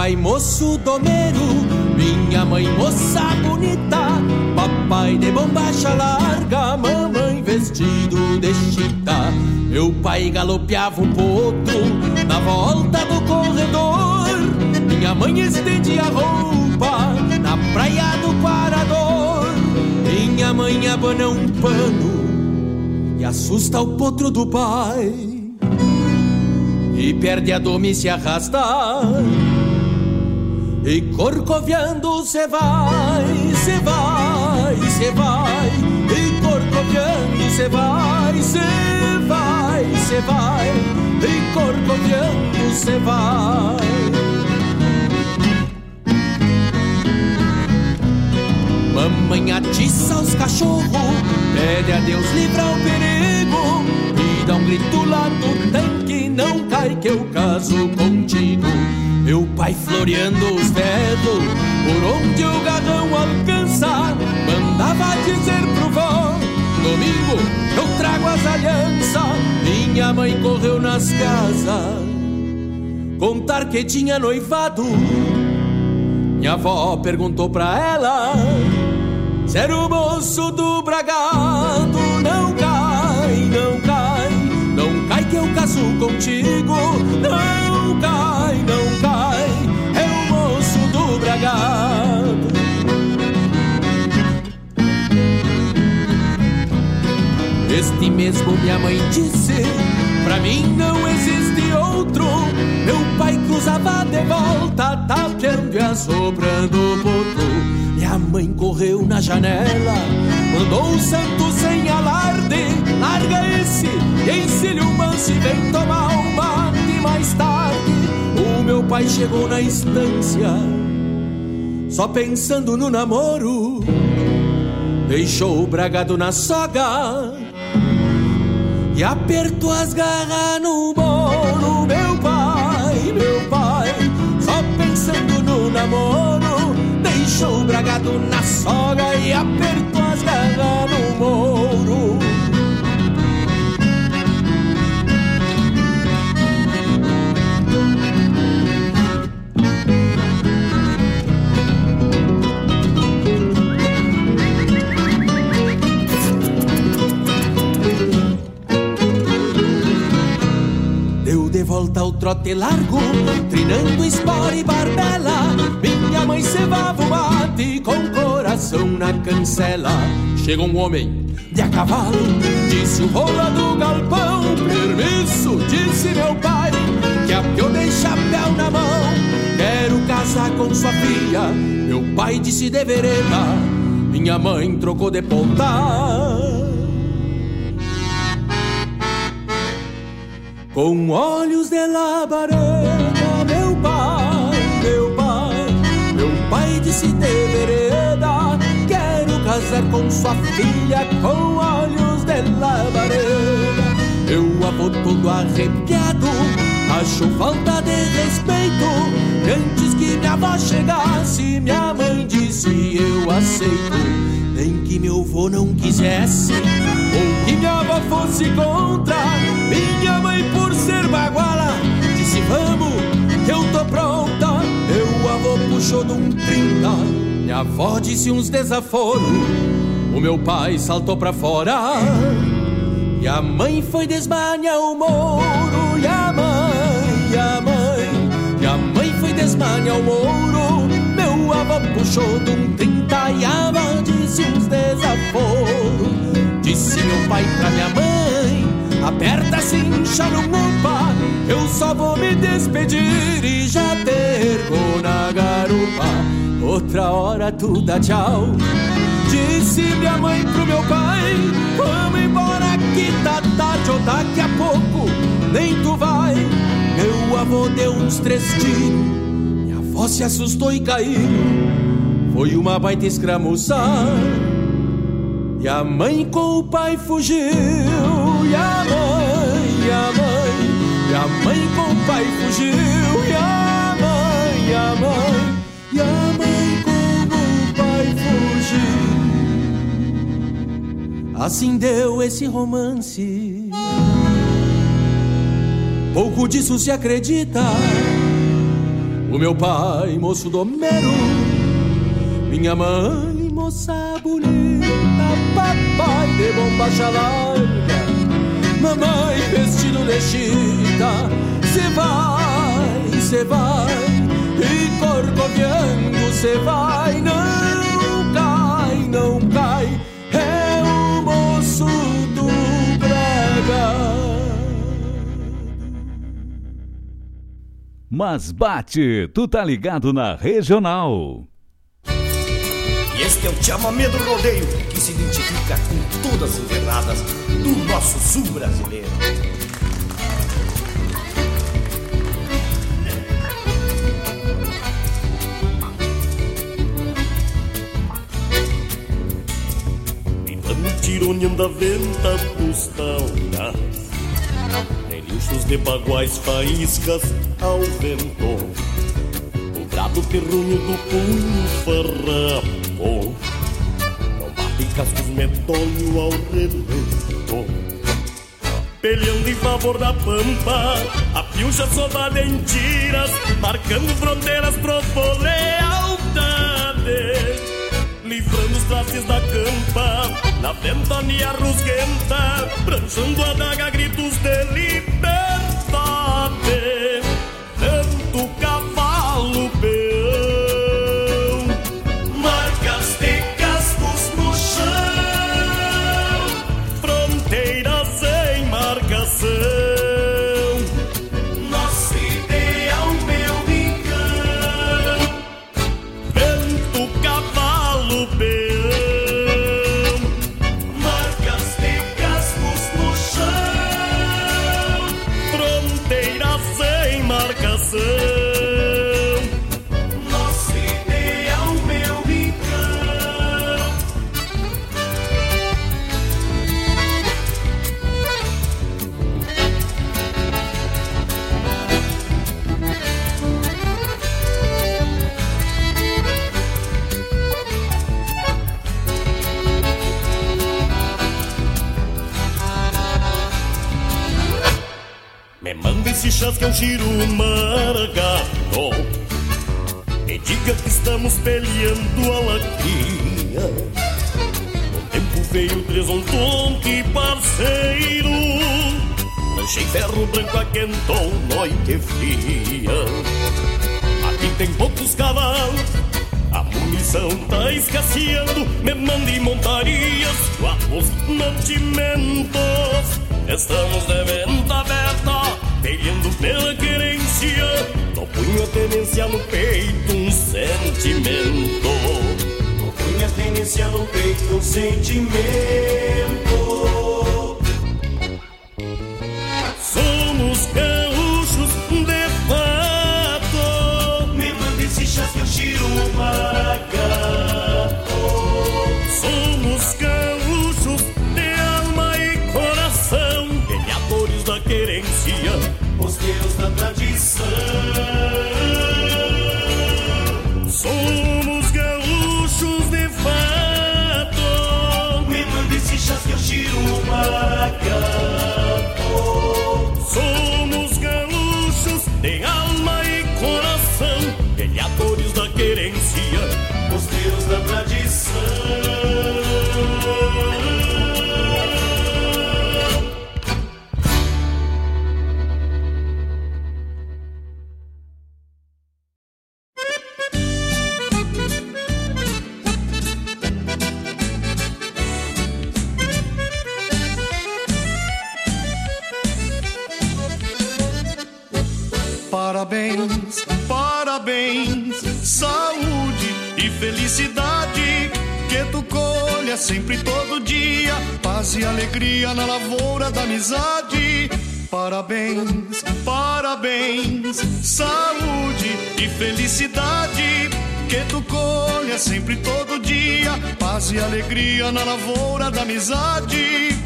O pai moço domeiro, minha mãe moça bonita, papai de bombacha larga, mamãe vestido de chita. Meu pai galopeava um potro na volta do corredor, minha mãe estendia a roupa na praia do Parador. Minha mãe abana um pano e assusta o potro do pai e perde a dome e se arrasta. E corcoviando se vai, se vai, se vai. E corcoviando se vai, se vai, se vai. E corcoviando se vai. Mamãe atiça os cachorros, pede a Deus livrar o perigo e dá um grito lá do tanque, não cai que eu caso contigo. Meu pai floreando os dedos, por onde o garrão alcança, mandava dizer pro vó, domingo eu trago as alianças. Minha mãe correu nas casas, contar que tinha noivado. Minha avó perguntou pra ela se era o moço do bragado. Não cai, não cai, não cai que eu caso contigo. Não cai, não do bragado. Este mesmo minha mãe disse, pra mim não existe outro. Meu pai cruzava de volta, tapeando e assoprando o potro. Minha mãe correu na janela, mandou o santo sem alarde. Larga esse ensine o manso e vem tomar um mate mais tarde. O meu pai chegou na estância, só pensando no namoro. Deixou o bragado na soga e apertou as garras no bolo. Meu pai, meu pai, só pensando no namoro. Deixou o bragado na soga e apertou as garras no moro. Trote largo, trinando espora e barbela. Minha mãe cevava o mate com coração na cancela. Chegou um homem de a cavalo, disse o rola do galpão. Permisso, disse meu pai, que a que eu dei chapéu na mão. Quero casar com sua filha. Meu pai disse de vereda, minha mãe trocou de ponta. Com olhos de labareda, meu pai, meu pai, meu pai disse de vereda, quero casar com sua filha com olhos de labareda. Meu avô todo arrepiado, achou falta de respeito, e antes que minha avó chegasse, minha mãe disse eu aceito. Nem que meu avô não quisesse, fosse contra, minha mãe por ser baguala Disse vamos, que eu tô pronta. Meu avô puxou de um trinta. Minha avó disse uns desaforos. O meu pai saltou pra fora. E a mãe foi desmanhar o moro. E a mãe, e a mãe E a mãe foi desmanhar o moro. Meu avô puxou de um trinta. E a avó disse uns desaforos Disse meu pai pra minha mãe. Aperta cincha no mupa. Eu só vou me despedir E já tergo na garupa. Outra hora tu dá tchau. Disse minha mãe pro meu pai Vamos embora que tá tarde Ou daqui a pouco. Nem tu vai. Meu avô deu uns três tiros. Minha avó se assustou e caiu. Foi uma baita escramuçar e a mãe com o pai fugiu E a mãe, e a mãe E a mãe com o pai fugiu E a mãe, e a mãe E a mãe com o pai fugiu. Assim deu esse romance. Pouco disso se acredita. O meu pai, moço domero Minha mãe, moça bonita papai de bombacha larga, mamãe vestido de chita, se vai, se vai, e corcoviando se vai, não cai, não cai, é o moço do Braga. Mas bate, tu tá ligado na regional. Este é o chamamé do rodeio que se identifica com todas as enverradas do nosso sul brasileiro. tironeando a venta dos tauras Relinchos de baguais, faíscas ao vento O brado terrunho do punho farrapo Não bate cascos medonho ao relento Peleando em favor da pampa A piucha soldada em tiras Marcando fronteiras pro lealdade livrando os traces da campa, na ventania rusguenta, pranchando a daga gritos de liberdade. Vento, chás que um giro margado. E diga que estamos peleando a lacria O tempo veio tresonton que parceiro. Lanchei ferro branco a quentou noite fria. Aqui tem poucos cavalos a munição tá escasseando. Me mande montarias, guapos mantimentos. Estamos de venda pela querência. No punho a tenência no peito, um sentimento. No punho a tenência no peito, um sentimento. Somos parabéns, saúde e felicidade. Que tu colha sempre todo dia, paz e alegria na lavoura da amizade. Parabéns, parabéns, saúde e felicidade. Que tu colha sempre todo dia, paz e alegria na lavoura da amizade.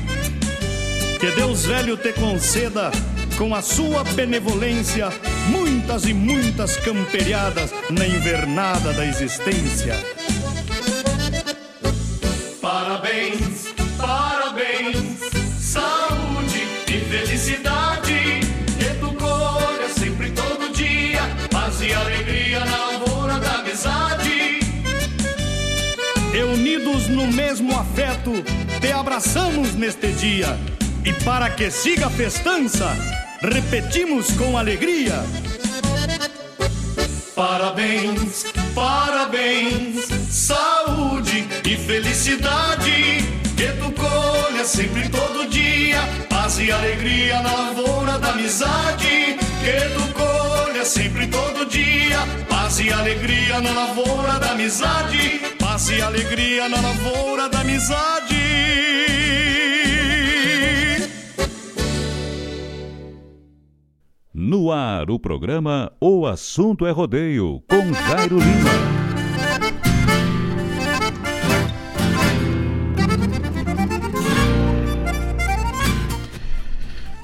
Que Deus velho te conceda com a sua benevolência, muitas e muitas camperiadas na invernada da existência. Parabéns, parabéns, saúde e felicidade. Que tu colha sempre todo dia, paz e alegria na lavoura da amizade. Reunidos no mesmo afeto, te abraçamos neste dia. E para que siga a festança, repetimos com alegria. Parabéns, parabéns, saúde e felicidade. Que tu colha sempre todo dia, paz e alegria na lavoura da amizade. Que tu colha sempre todo dia, paz e alegria na lavoura da amizade. Paz e alegria na lavoura da amizade. No ar, o programa O Assunto é Rodeio, com Jairo Lima.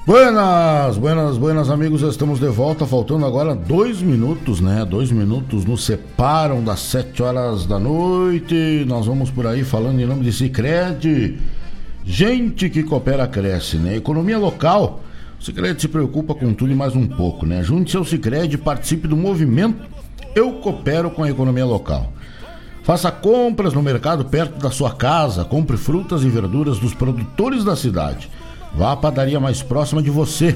Buenas, buenas, buenas amigos, estamos de volta, faltando agora dois minutos, né? Dois minutos nos separam das sete horas da noite. Nós vamos por aí falando em nome de Cicred. Gente que coopera cresce, né? Economia local. O Cicred se preocupa com tudo e mais um pouco, né? Junte-se ao Cicred e participe do movimento Eu Coopero com a Economia Local. Faça compras no mercado perto da sua casa, compre frutas e verduras dos produtores da cidade. Vá à padaria mais próxima de você.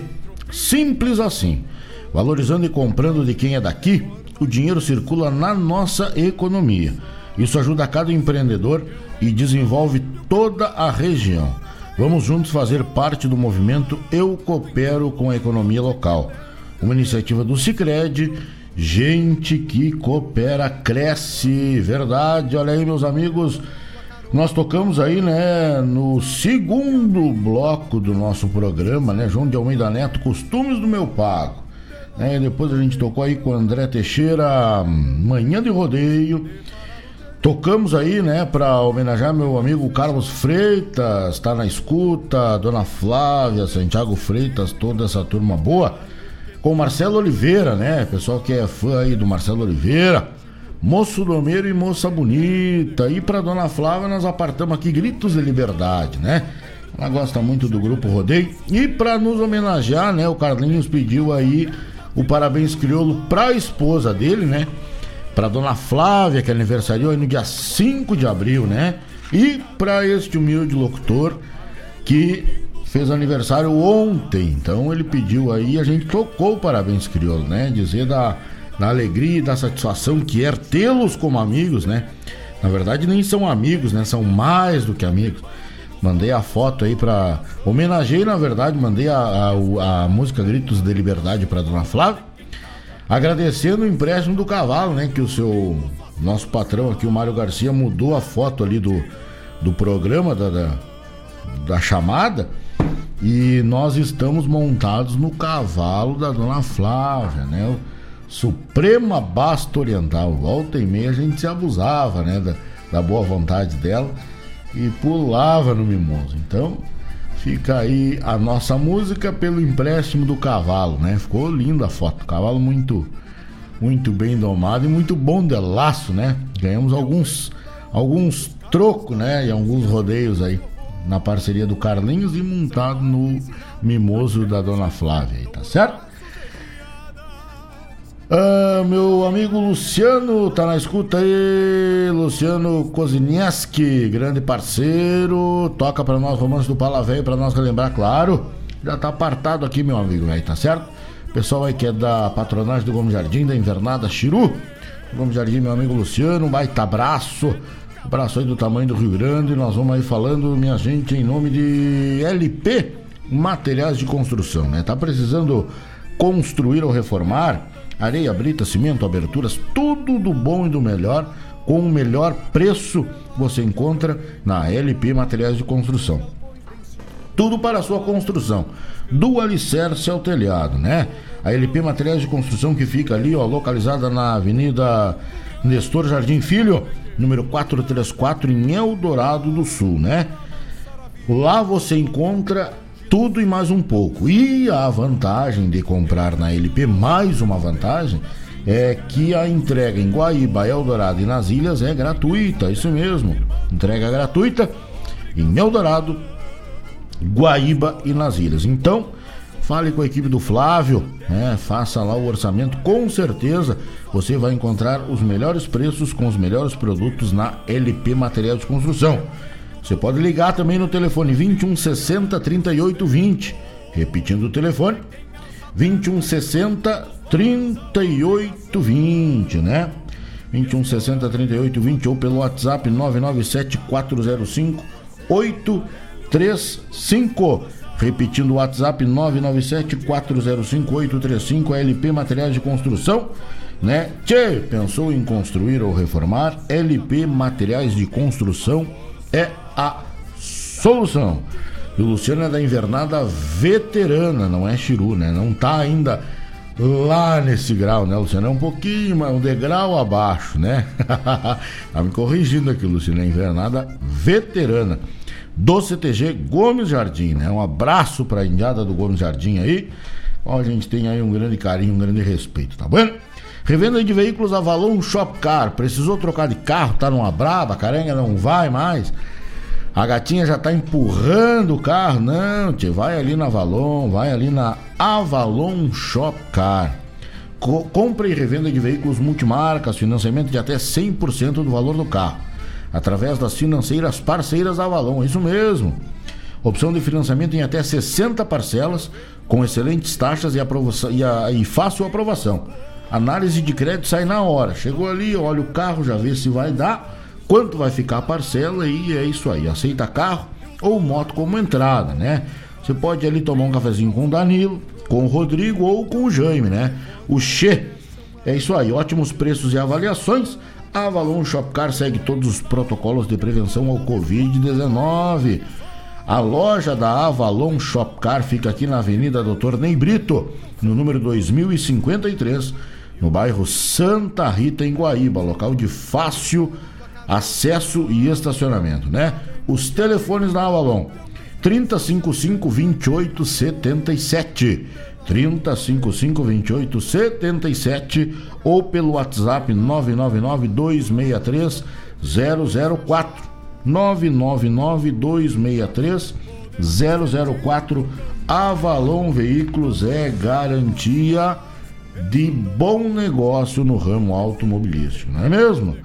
Simples assim. Valorizando e comprando de quem é daqui, o dinheiro circula na nossa economia. Isso ajuda cada empreendedor e desenvolve toda a região. Vamos juntos fazer parte do movimento Eu Coopero com a Economia Local. Uma iniciativa do Cicred. Gente que coopera cresce. Verdade, olha aí, meus amigos. Nós tocamos aí, né, no segundo bloco do nosso programa, né, João de Almeida Neto, Costumes do Meu Pago. Né, depois a gente tocou aí com André Teixeira, Manhã de Rodeio. Tocamos aí, né, para homenagear meu amigo Carlos Freitas, tá na escuta, Dona Flávia, Santiago Freitas, toda essa turma boa. Com Marcelo Oliveira, né, pessoal que é fã aí do Marcelo Oliveira. Moço Domeiro e Moça Bonita. E para Dona Flávia nós apartamos aqui Gritos de Liberdade, né? Ela gosta muito do grupo Rodeio. E para nos homenagear, né? O Carlinhos pediu aí o parabéns crioulo para a esposa dele, né? Para Dona Flávia, que aniversariou aí no dia 5 de abril, né? E para este humilde locutor que fez aniversário ontem. Então ele pediu aí, a gente tocou o parabéns crioulo, né? Dizer da da alegria e da satisfação que é tê-los como amigos, né? Na verdade, nem são amigos, né? São mais do que amigos. Mandei a foto aí pra. Homenageei, na verdade, mandei a, a, a música Gritos de Liberdade pra dona Flávia. Agradecendo o empréstimo do cavalo, né? Que o seu. Nosso patrão aqui, o Mário Garcia, mudou a foto ali do, do programa, da, da, da chamada. E nós estamos montados no cavalo da dona Flávia, né? Suprema Basta Oriental. Volta e meia a gente se abusava, né? Da, da boa vontade dela e pulava no mimoso. Então, fica aí a nossa música pelo empréstimo do cavalo, né? Ficou linda a foto. Cavalo muito muito bem domado e muito bom de laço, né? Ganhamos alguns alguns trocos, né? E alguns rodeios aí na parceria do Carlinhos e montado no mimoso da Dona Flávia, aí, tá certo? Ah, meu amigo Luciano tá na escuta aí, Luciano Kozinieski, grande parceiro, toca para nós Romance do Pala Velho para nós relembrar, claro. Já tá apartado aqui, meu amigo, aí, tá certo? Pessoal aí que é da patronagem do Gomes Jardim, da Invernada Chiru. Gomes Jardim, meu amigo Luciano, um baita abraço. Abraço aí do tamanho do Rio Grande. Nós vamos aí falando, minha gente, em nome de LP Materiais de Construção, né? Tá precisando construir ou reformar? Areia, brita, cimento, aberturas, tudo do bom e do melhor, com o melhor preço você encontra na LP Materiais de Construção. Tudo para a sua construção, do alicerce ao telhado, né? A LP Materiais de Construção que fica ali, ó, localizada na Avenida Nestor Jardim Filho, número 434, em Eldorado do Sul, né? Lá você encontra tudo e mais um pouco. E a vantagem de comprar na LP, mais uma vantagem, é que a entrega em Guaíba, Eldorado e nas ilhas é gratuita, isso mesmo. Entrega gratuita em Eldorado, Guaíba e nas ilhas. Então, fale com a equipe do Flávio, né? faça lá o orçamento, com certeza você vai encontrar os melhores preços com os melhores produtos na LP Material de Construção. Você pode ligar também no telefone 2160 3820. Repetindo o telefone, 2160 3820, né? 2160 3820 ou pelo WhatsApp 997 405 835. Repetindo o WhatsApp 997 405 835 LP Materiais de Construção, né? Tchê, pensou em construir ou reformar? LP Materiais de Construção é a solução. E o Luciano é da invernada veterana, não é Chiru, né? Não tá ainda lá nesse grau, né, Luciano? É um pouquinho, um degrau abaixo, né? tá me corrigindo aqui, Luciano. É invernada veterana do CTG Gomes Jardim, né? Um abraço pra indiada do Gomes Jardim aí. Ó, a gente tem aí um grande carinho, um grande respeito, tá bom? Revenda de veículos Avalon Shop Car. Precisou trocar de carro, tá numa braba, a carenga não vai mais. A gatinha já tá empurrando o carro. Não, tio, vai ali na Avalon, vai ali na Avalon Shop Car. Co compra e revenda de veículos multimarcas, financiamento de até 100% do valor do carro. Através das financeiras parceiras Avalon, isso mesmo. Opção de financiamento em até 60 parcelas, com excelentes taxas e, e, a, e fácil aprovação. Análise de crédito sai na hora. Chegou ali, olha o carro, já vê se vai dar quanto vai ficar a parcela e é isso aí. Aceita carro ou moto como entrada, né? Você pode ali tomar um cafezinho com o Danilo, com o Rodrigo ou com o Jaime, né? O Che. É isso aí, ótimos preços e avaliações. A Avalon Shopcar segue todos os protocolos de prevenção ao Covid-19. A loja da Avalon Shopcar fica aqui na Avenida Doutor Ney Brito, no número 2053, no bairro Santa Rita, em Guaíba, local de fácil acesso e estacionamento, né? Os telefones da Avalon 3055 2877 3055 2877 ou pelo WhatsApp 999 263 004 999 263 004 Avalon Veículos é garantia de bom negócio no ramo automobilístico, não é mesmo?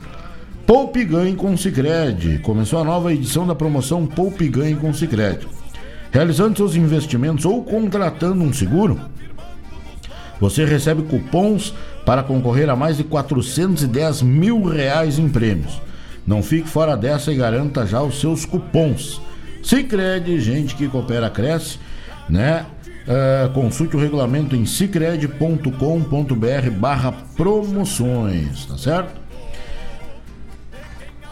Poupe Ganhe com Sicredi. Começou a nova edição da promoção Poupe Ganhe com Sicredi. Realizando seus investimentos ou contratando um seguro, você recebe cupons para concorrer a mais de 410 mil reais em prêmios. Não fique fora dessa e garanta já os seus cupons. Sicredi, gente que coopera cresce, né? Uh, consulte o regulamento em cicred.com.br barra promoções, tá certo?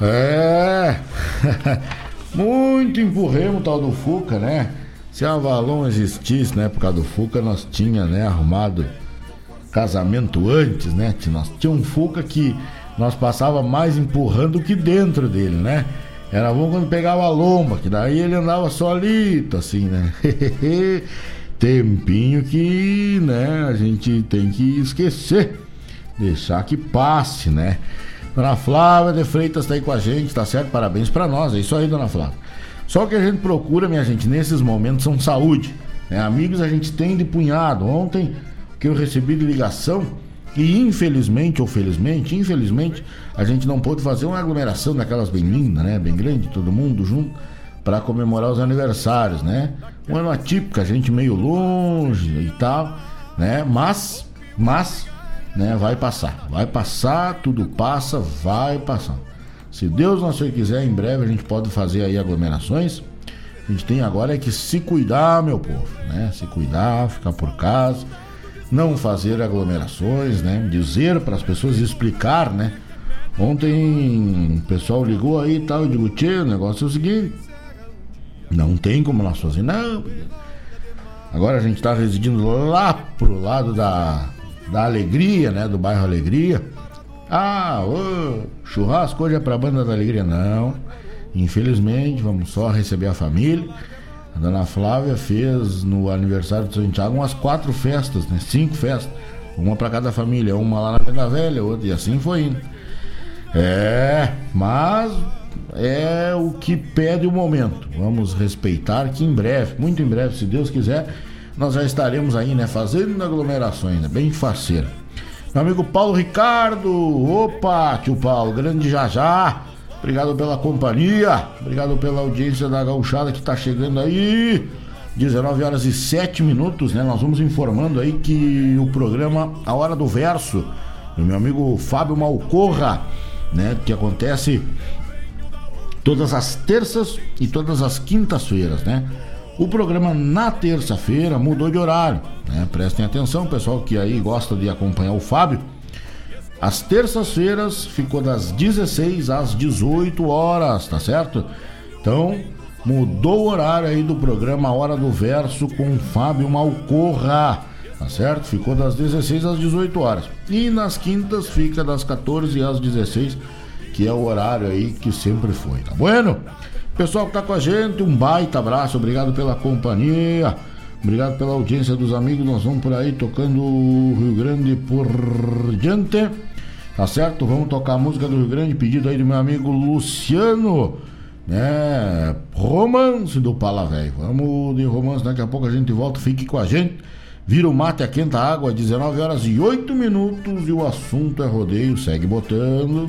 É. Muito empurremos o tal do Fuca, né? Se a Avalon existisse na época do Fuca, nós tinha, né, arrumado casamento antes, né? Nós tinha um Fuca que nós passava mais empurrando que dentro dele, né? Era bom quando pegava a lomba, que daí ele andava solito, assim, né? Tempinho que, né, a gente tem que esquecer, deixar que passe, né? Dona Flávia de Freitas está aí com a gente, tá certo? Parabéns para nós, é isso aí, dona Flávia. Só que a gente procura, minha gente, nesses momentos são saúde. Né? Amigos a gente tem de punhado. Ontem que eu recebi de ligação e infelizmente ou felizmente, infelizmente, a gente não pôde fazer uma aglomeração daquelas bem lindas, né? Bem grande, todo mundo junto para comemorar os aniversários, né? Um ano atípico, a gente meio longe e tal, né? Mas, mas né? Vai passar, vai passar, tudo passa, vai passar. Se Deus não se quiser, em breve a gente pode fazer aí aglomerações. A gente tem agora é que se cuidar, meu povo, né? Se cuidar, ficar por casa, não fazer aglomerações, né? Dizer para as pessoas explicar, né? Ontem o pessoal ligou aí e tal, eu digo, tchê, o negócio é o seguinte, não tem como nós fazer, não. Agora a gente está residindo lá pro lado da, da Alegria, né? Do bairro Alegria. Ah, ô, churrasco hoje é pra banda da Alegria. Não, infelizmente, vamos só receber a família. A dona Flávia fez no aniversário de Santiago umas quatro festas, né? Cinco festas. Uma para cada família, uma lá na Venda Velha, outra, e assim foi indo. É, mas é o que pede o momento. Vamos respeitar que em breve, muito em breve, se Deus quiser, nós já estaremos aí, né, fazendo aglomerações, né, bem faceira. Meu amigo Paulo Ricardo, opa, tio Paulo, grande já já. Obrigado pela companhia, obrigado pela audiência da gauchada que está chegando aí. 19 horas e 7 minutos, né? Nós vamos informando aí que o programa A Hora do Verso, do meu amigo Fábio Malcorra, né? Que acontece todas as terças e todas as quintas-feiras, né? O programa na terça-feira mudou de horário, né? Prestem atenção, pessoal que aí gosta de acompanhar o Fábio. As terças-feiras ficou das 16 às 18 horas, tá certo? Então, mudou o horário aí do programa Hora do Verso com Fábio Malcorra, tá certo? Ficou das 16 às 18 horas. E nas quintas fica das 14 às 16, que é o horário aí que sempre foi, tá bueno? Pessoal que tá com a gente, um baita abraço, obrigado pela companhia. Obrigado pela audiência dos amigos. Nós vamos por aí tocando o Rio Grande por diante. Tá certo? Vamos tocar a música do Rio Grande, pedido aí do meu amigo Luciano, né? Romance do Pala Velho. Vamos de romance, daqui a pouco a gente volta, fique com a gente. Vira o mate, a água, 19 horas e 8 minutos e o assunto é rodeio, segue botando.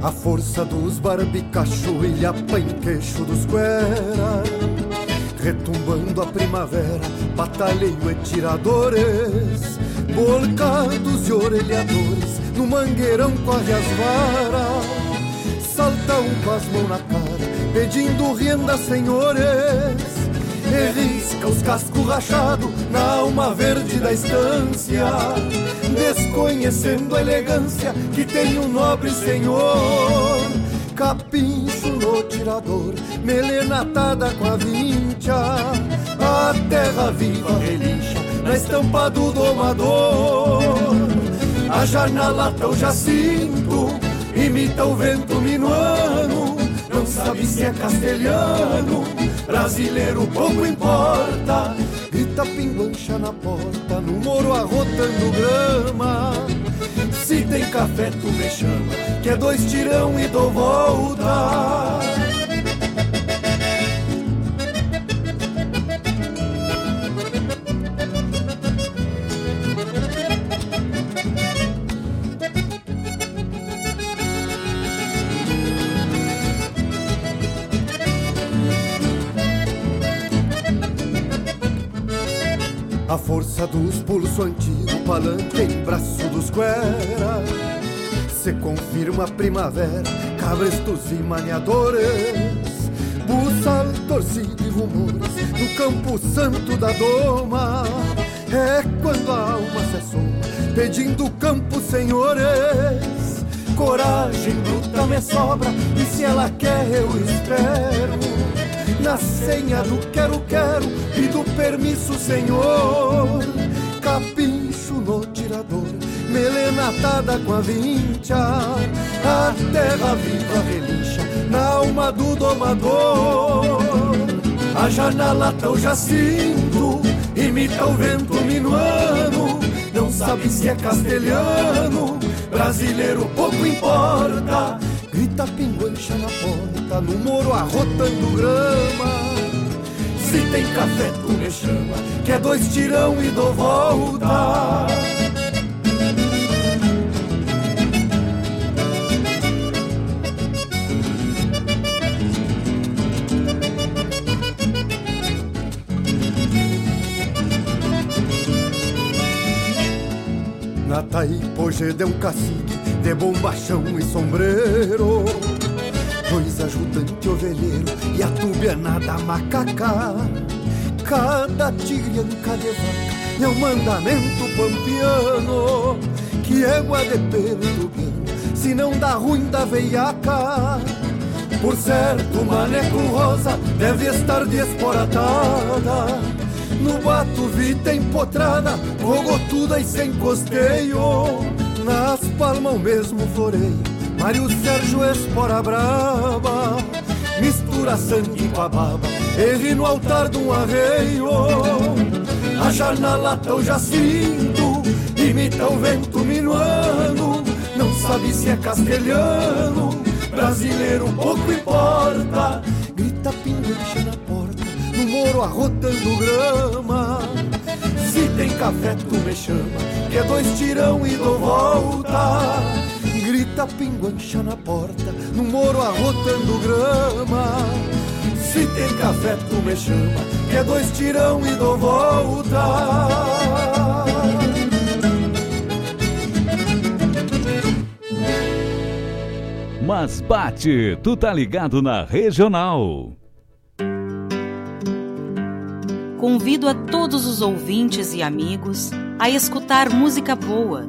A força dos barbicacho e a queixo dos guera Retumbando a primavera, batalheio e tiradores Bolcados e orelhadores, no mangueirão corre as varas Salta um com as mãos na cara, pedindo renda, senhores e risca os cascos rachados na alma verde da estância, desconhecendo a elegância que tem um nobre senhor. Capincho no tirador, melena atada com a vincha, a terra viva relincha na estampa do domador. A janela tão jacinto imita o vento minuano, não sabe se é castelhano brasileiro pouco importa. Grita pinguancha na porta, no moro arrotando grama. Se tem café, tu me chama, que é dois tirão e dou volta. A força dos pulso antigo, palanque em braço dos guera Se confirma a primavera, cabrestos e maniadores Buçal, torcido e rumores no campo santo da doma É quando a alma se assoma, pedindo campo, senhores Coragem bruta me sobra, e se ela quer eu espero na senha do quero, quero e do permisso, senhor. Capincho no tirador, melena atada com a vincha, a terra viva relincha na alma do domador. A janela tão jacinto, imita o vento minuano, não sabe se é castelhano, brasileiro pouco importa. Grita pinguancha na porta, no moro arrotando grama. Se tem café, tu me chama, que é dois tirão e dou volta. Na Taipoje de um cacique de bombachão e sombreiro Dois ajudantes ovelheiro e a tubiana macaca. Cada tigrianca de vaca é um mandamento pampiano Que égua de pelo se não dá ruim da veiaca. Por certo, maneco rosa deve estar desporatada No bato vita empotrada, rogotuda e sem costeio. Nas palmas o mesmo floreio Mário Sérgio Espora Braba Mistura sangue com a baba Erre no altar de um arreio viaja na lata o jacinto, imita o vento minuano, não sabe se é castelhano, brasileiro pouco importa. Grita pinguiche na porta, no moro arrotando grama. Se tem café tu me chama, que é dois tirão e dou volta. Grita pinguancha na porta, no moro arrotando grama. Se tem café tu me chama, que é dois tirão e dou volta. Mas bate, tu tá ligado na regional. Convido a todos os ouvintes e amigos a escutar música boa,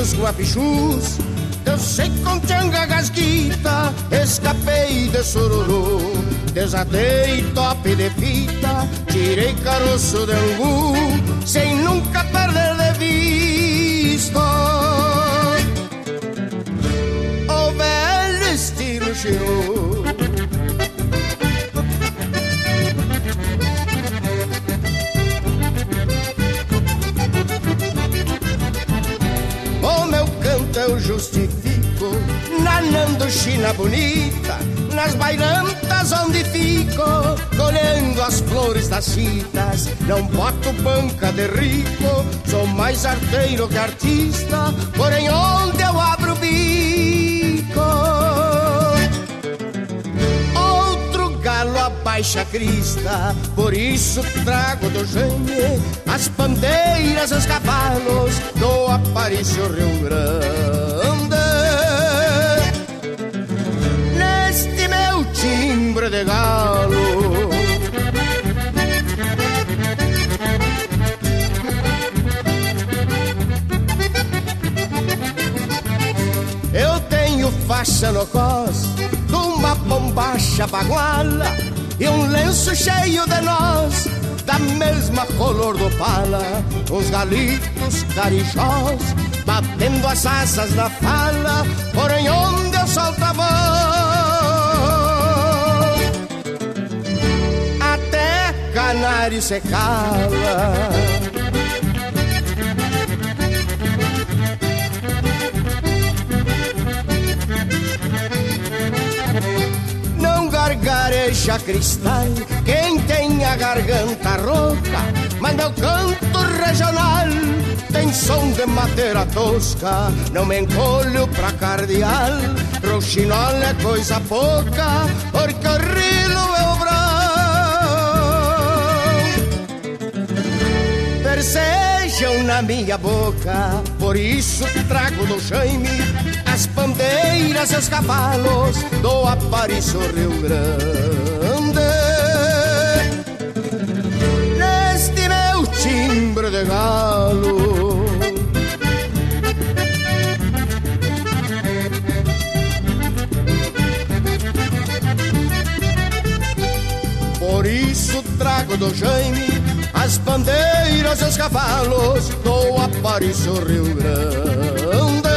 Os guapichus, dancei com tchanga gasguita, escapei de sururu, desatei top de fita, tirei caroço de angu, sem nunca perder de vista. O velho estilo chegou. Nanando China bonita Nas bailantas onde fico Colhendo as flores das citas. Não boto banca de rico Sou mais arteiro que artista Porém onde eu abro o bico? Outro galo abaixa a crista Por isso trago do gênio As bandeiras, os cavalos Do Aparício Rio Grande de galo Eu tenho faixa no cos, uma bombacha baguala e um lenço cheio de nós, da mesma color do pala, os galitos carijós, batendo as asas na fala, porém onde eu solto a mão, canário se cala. Não gargareja cristal quem tem a garganta rouca, mas meu canto regional tem som de madeira tosca. Não me encolho pra cardeal, roxinol é coisa pouca, porque o Persejam na minha boca, por isso trago do Jaime as bandeiras e os cavalos do Aparício Rio Grande. Neste meu timbre de galo. Por isso trago do Jaime as bandeiras e os cavalos do Aparício Rio Grande.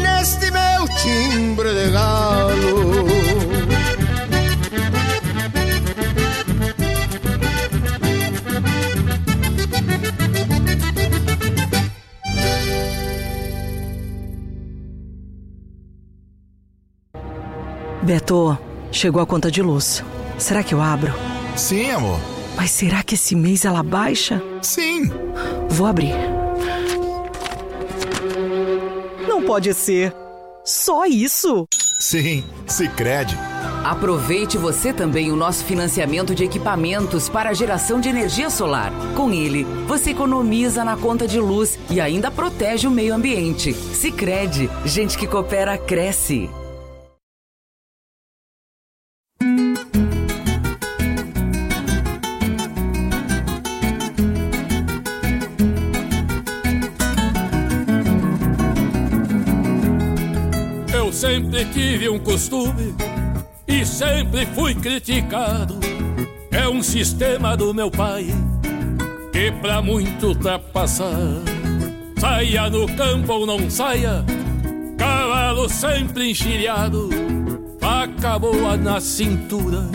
Neste meu timbre de galo. Beto, chegou a conta de luz. Será que eu abro? Sim, amor. Mas será que esse mês ela baixa? Sim. Vou abrir. Não pode ser. Só isso? Sim, Sicredi. Aproveite você também o nosso financiamento de equipamentos para geração de energia solar. Com ele, você economiza na conta de luz e ainda protege o meio ambiente. Sicredi, gente que coopera cresce. Sempre tive um costume e sempre fui criticado. É um sistema do meu pai que pra muito ultrapassar. Saia no campo ou não saia, cavalo sempre enxilhado, faca boa na cintura,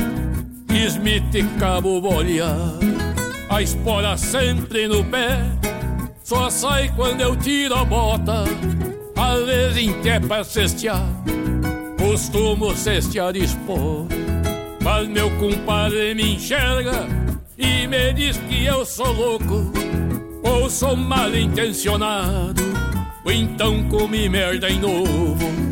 Smith cabo bolear. A espora sempre no pé, só sai quando eu tiro a bota, às vezes em que é pra cestear costumo cestear espora. Mas meu compadre me enxerga e me diz que eu sou louco ou sou mal intencionado, ou então comi merda em novo.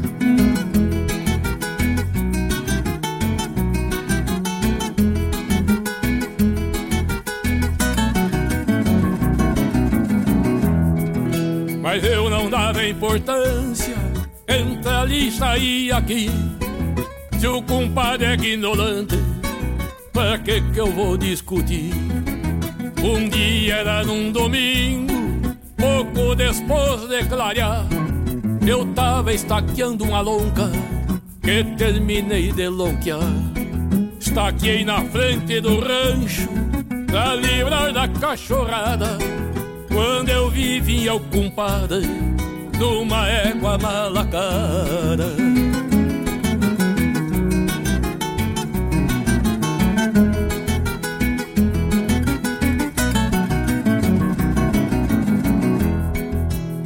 Mas eu não dava importância entre ali e aqui. Se o compadre é ignorante, pra que que eu vou discutir? Um dia era num domingo, pouco depois de clarear, eu tava estaqueando uma lonca que terminei de lonquear. Estaquei na frente do rancho pra livrar da cachorrada. Quando eu vi, vinha o compadre numa égua malacara.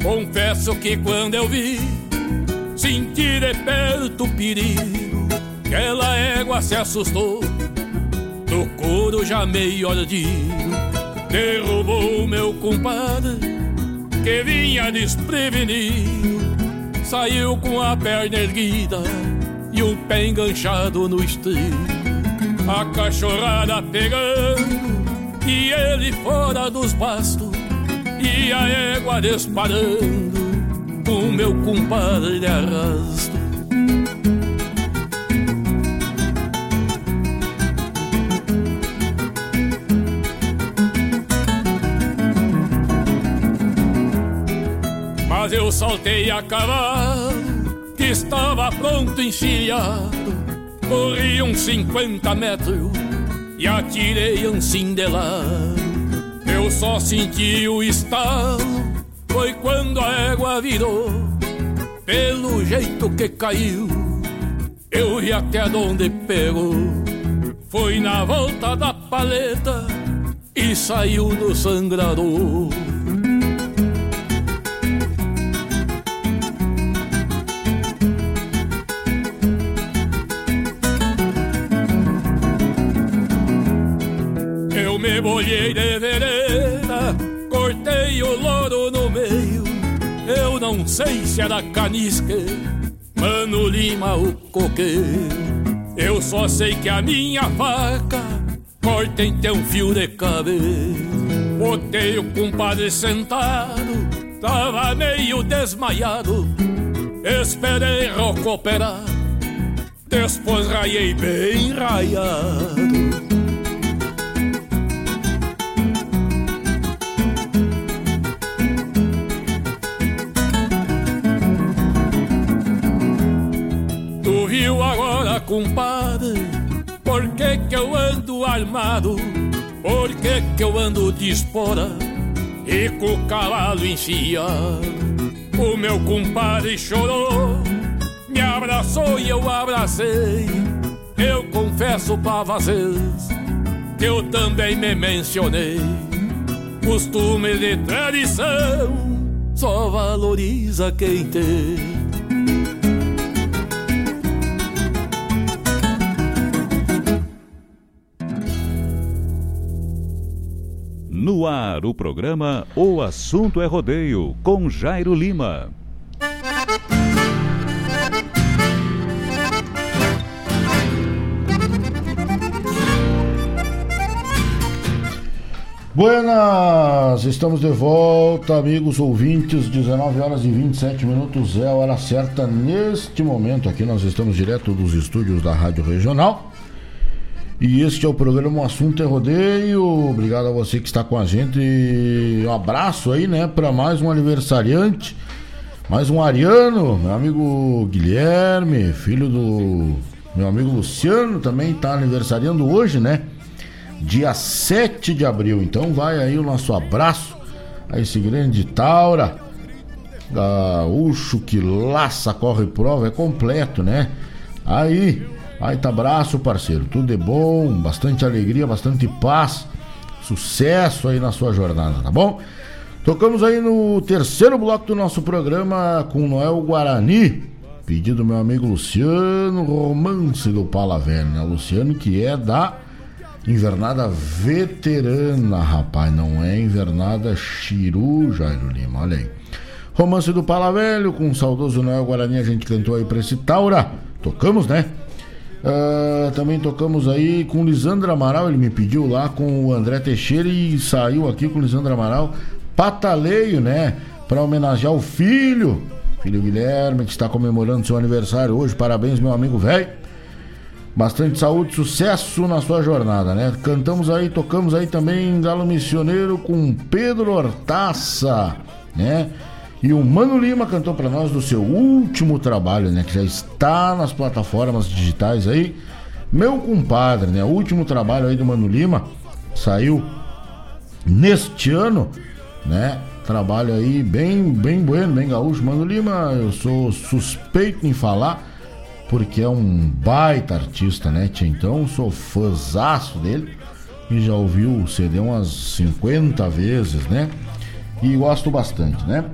Confesso que quando eu vi, senti de perto o perigo. Aquela égua se assustou, do couro já meio ardido. Derrubou meu compadre, que vinha desprevenido. Saiu com a perna erguida e o pé enganchado no estribo. A cachorrada pegando e ele fora dos bastos e a égua disparando o meu compadre de arrasto. Eu saltei a cavalo que estava pronto encilhado. Corri uns 50 metros e atirei um cindelado. Eu só senti o estalo, foi quando a égua virou. Pelo jeito que caiu, eu vi até onde pegou. Foi na volta da paleta e saiu no sangrador. Bolhei de vereda, cortei o louro no meio. Eu não sei se era canisque, Mano Lima o coqueiro. Eu só sei que a minha faca corta em teu fio de cabelo. Botei o compadre sentado, tava meio desmaiado. Esperei recuperar, depois raiei bem raiado. Compadre, por que que eu ando armado? Por que que eu ando de espora e com o cavalo enfiado? O meu compadre chorou, me abraçou e eu abracei. Eu confesso pra vocês que eu também me mencionei. Costume de tradição só valoriza quem tem. Ar, o programa O Assunto é Rodeio, com Jairo Lima. Buenas! Estamos de volta, amigos ouvintes, 19 horas e 27 minutos é a hora certa neste momento. Aqui nós estamos direto dos estúdios da Rádio Regional e este é o programa O Assunto é Rodeio. Obrigado a você que está com a gente. Um abraço aí, né, para mais um aniversariante, mais um ariano, meu amigo Guilherme, filho do meu amigo Luciano, também está aniversariando hoje, né? dia 7 de abril. Então vai aí o nosso abraço a esse grande Taura, gaúcho que laça, corre prova, é completo, né? Aí, tá abraço, parceiro. Tudo é bom, bastante alegria, bastante paz, sucesso aí na sua jornada, tá bom? Tocamos aí no terceiro bloco do nosso programa com Noel Guarani, pedido do meu amigo Luciano, romance do Palaverna. Luciano que é da Invernada veterana, rapaz, não é invernada Chiru, Jairo Lima, olha aí. Romance do Palavelho, com o saudoso Noel Guarani, a gente cantou aí pra esse Taura. Tocamos, né? Uh, também tocamos aí com Lisandro Amaral, ele me pediu lá com o André Teixeira e saiu aqui com Lisandro Amaral. Pataleio, né? Pra homenagear o filho, filho Guilherme, que está comemorando seu aniversário hoje. Parabéns, meu amigo velho. Bastante saúde, sucesso na sua jornada, né? Cantamos aí, tocamos aí também Galo Missioneiro com Pedro Hortaça, né? E o Mano Lima cantou para nós do seu último trabalho, né? Que já está nas plataformas digitais aí. Meu compadre, né? O último trabalho aí do Mano Lima saiu neste ano, né? Trabalho aí bem, bem bueno, bem gaúcho. Mano Lima, eu sou suspeito em falar porque é um baita artista, né, tia? Então sou fãzaço dele e já ouviu o CD umas 50 vezes, né? E gosto bastante, né?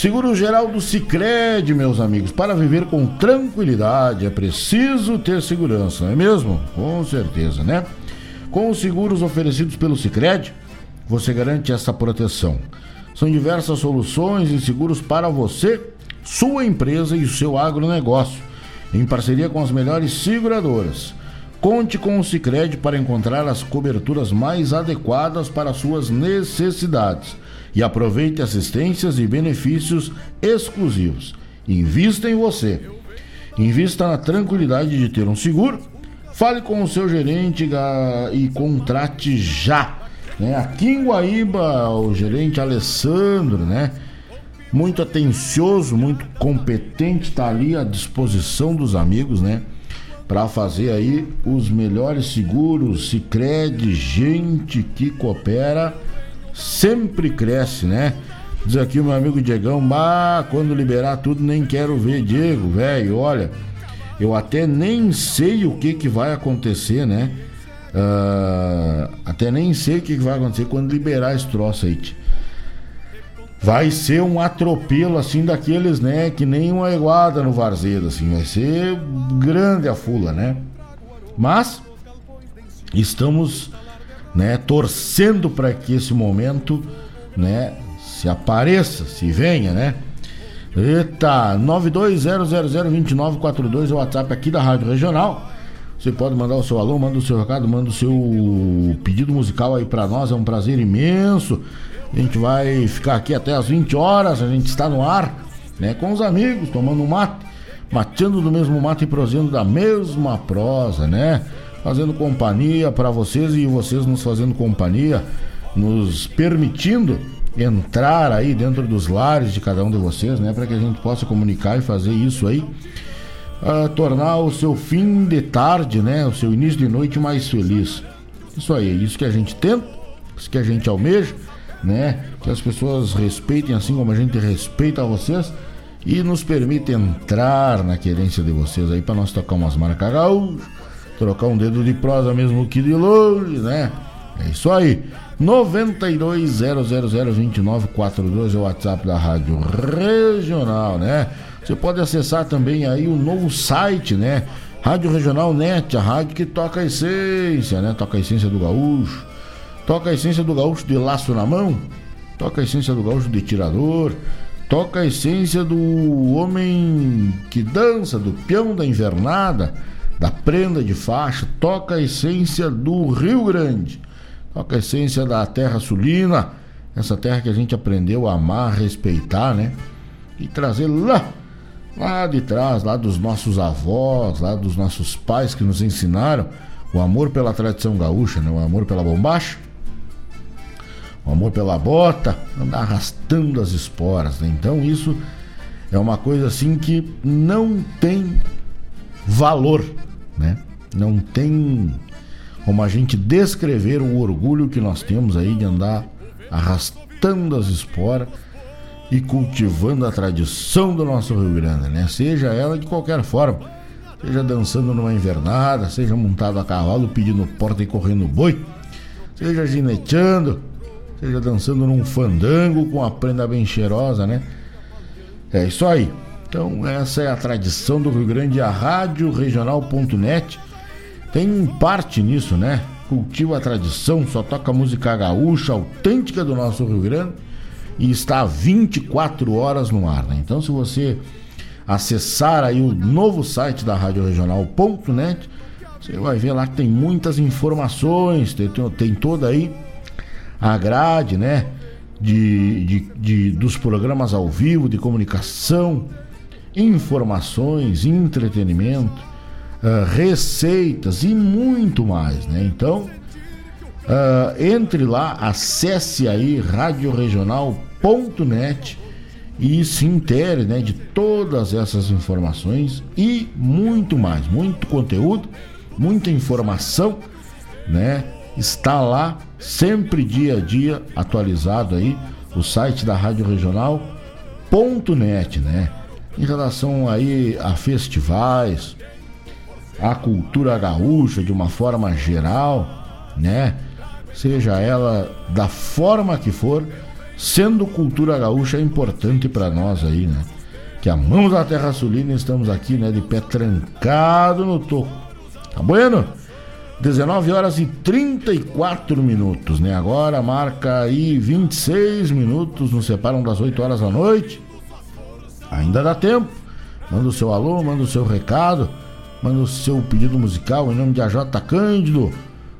Seguro Geral do Cicred, meus amigos. Para viver com tranquilidade é preciso ter segurança, não é mesmo? Com certeza, né? Com os seguros oferecidos pelo Cicred, você garante essa proteção. São diversas soluções e seguros para você, sua empresa e o seu agronegócio em parceria com as melhores seguradoras. Conte com o Sicredi para encontrar as coberturas mais adequadas para suas necessidades e aproveite assistências e benefícios exclusivos. Invista em você. Invista na tranquilidade de ter um seguro. Fale com o seu gerente e contrate já. Né? Aqui em Guaíba, o gerente Alessandro, né? muito atencioso, muito competente, está ali à disposição dos amigos, né? Para fazer aí os melhores seguros, se crede, gente que coopera, sempre cresce, né? Diz aqui o meu amigo Diegão, bah, quando liberar tudo nem quero ver, Diego, velho, olha, eu até nem sei o que que vai acontecer, né? Uh, até nem sei o que, que vai acontecer quando liberar esse troço aí. Vai ser um atropelo assim daqueles, né, que nem uma iguada no Varzedo, assim, vai ser grande a fula, né? Mas estamos, né, torcendo para que esse momento, né, se apareça, se venha, né? Eita, 920002942 é o WhatsApp aqui da Rádio Regional. Você pode mandar o seu alô, manda o seu recado, manda o seu pedido musical aí para nós, é um prazer imenso a gente vai ficar aqui até as 20 horas, a gente está no ar, né, com os amigos, tomando um mate, mateando do mesmo mate e prosendo da mesma prosa, né? Fazendo companhia para vocês e vocês nos fazendo companhia, nos permitindo entrar aí dentro dos lares de cada um de vocês, né, para que a gente possa comunicar e fazer isso aí, uh, tornar o seu fim de tarde, né, o seu início de noite mais feliz. Isso aí, isso que a gente tenta, isso que a gente almeja né? Que as pessoas respeitem assim como a gente respeita vocês e nos permite entrar na querência de vocês aí para nós tocar umas marcas gaúchas, trocar um dedo de prosa mesmo que de longe, né? É isso aí. 920002942 é o WhatsApp da Rádio Regional, né? Você pode acessar também aí o novo site, né? Rádio Regional Net, a rádio que toca a essência, né? Toca a essência do gaúcho Toca a essência do gaúcho de laço na mão, toca a essência do gaúcho de tirador, toca a essência do homem que dança, do peão da invernada, da prenda de faixa, toca a essência do Rio Grande, Toca a essência da terra sulina, essa terra que a gente aprendeu a amar, respeitar, né? E trazer lá, lá de trás, lá dos nossos avós, lá dos nossos pais que nos ensinaram o amor pela tradição gaúcha, né? O amor pela bombacha, o amor pela bota, andar arrastando as esporas, né? Então isso é uma coisa assim que não tem valor, né? Não tem como a gente descrever o orgulho que nós temos aí de andar arrastando as esporas e cultivando a tradição do nosso Rio Grande, né? Seja ela de qualquer forma, seja dançando numa invernada, seja montado a cavalo pedindo porta e correndo boi, seja gineteando, seja dançando num fandango com a prenda bem cheirosa, né? É isso aí. Então, essa é a tradição do Rio Grande, a Rádio Regional.net tem parte nisso, né? Cultiva a tradição, só toca música gaúcha, autêntica do nosso Rio Grande e está 24 horas no ar, né? Então, se você acessar aí o novo site da Rádio Regional.net, você vai ver lá que tem muitas informações, tem, tem toda aí a grade, né? De, de, de, dos programas ao vivo, de comunicação, informações, entretenimento, uh, receitas e muito mais, né? Então, uh, entre lá, acesse aí radioregional.net e se intere né, de todas essas informações e muito mais, muito conteúdo, muita informação, né? Está lá sempre dia a dia atualizado aí o site da Rádio Regional.net, né? Em relação aí a festivais, a cultura gaúcha de uma forma geral, né? Seja ela da forma que for, sendo cultura gaúcha é importante para nós aí, né? Que amamos a terra sulina e estamos aqui, né, de pé trancado no toco. Tá bueno? 19 horas e 34 minutos, né? Agora marca aí 26 minutos, nos separam das 8 horas da noite. Ainda dá tempo. Manda o seu alô, manda o seu recado. Manda o seu pedido musical em nome de AJ Cândido,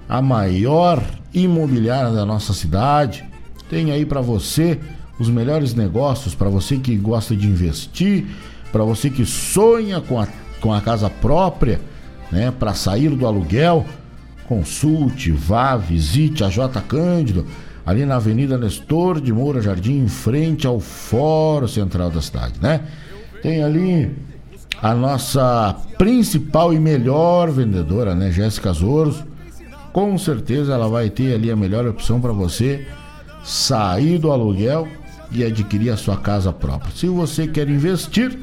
a maior imobiliária da nossa cidade. Tem aí para você os melhores negócios, para você que gosta de investir, para você que sonha com a, com a casa própria, né, para sair do aluguel. Consulte, vá, visite a J Cândido, ali na Avenida Nestor de Moura Jardim, em frente ao Fórum Central da cidade, né? Tem ali a nossa principal e melhor vendedora, né, Jéssica Zoros. Com certeza ela vai ter ali a melhor opção para você sair do aluguel e adquirir a sua casa própria. Se você quer investir,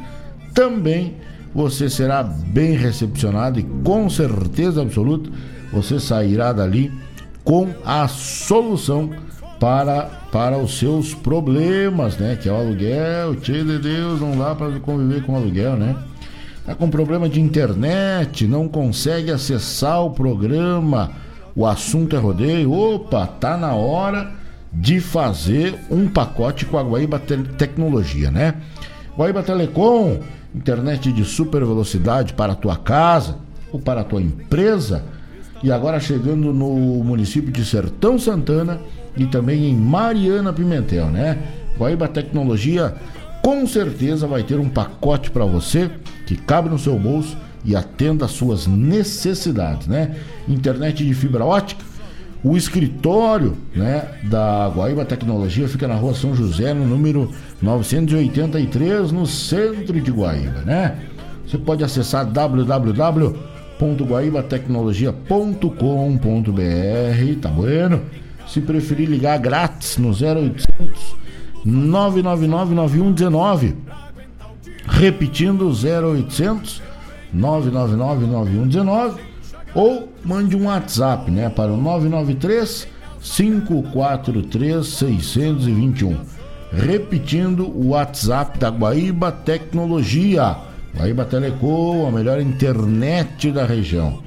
também você será bem recepcionado e com certeza absoluta você sairá dali com a solução para, para os seus problemas, né? Que é o aluguel, tio de Deus, não dá para conviver com aluguel, né? Tá com problema de internet, não consegue acessar o programa, o assunto é rodeio. Opa, tá na hora de fazer um pacote com a Guaíba Te Tecnologia, né? Guaíba Telecom, internet de super velocidade para a tua casa ou para a tua empresa. E agora chegando no município de Sertão Santana e também em Mariana Pimentel, né? Guaíba Tecnologia com certeza vai ter um pacote para você que cabe no seu bolso e atenda às suas necessidades, né? Internet de fibra ótica. O escritório né, da Guaíba Tecnologia fica na rua São José, no número 983, no centro de Guaíba, né? Você pode acessar www.guaibatecnologia.com.br, tá bueno? Se preferir ligar grátis no 0800 999-9119. Repetindo 0800 999-9119 ou mande um WhatsApp, né, para o 993 543 621. Repetindo o WhatsApp da Guaíba Tecnologia. Guaíba Telecom, a melhor internet da região.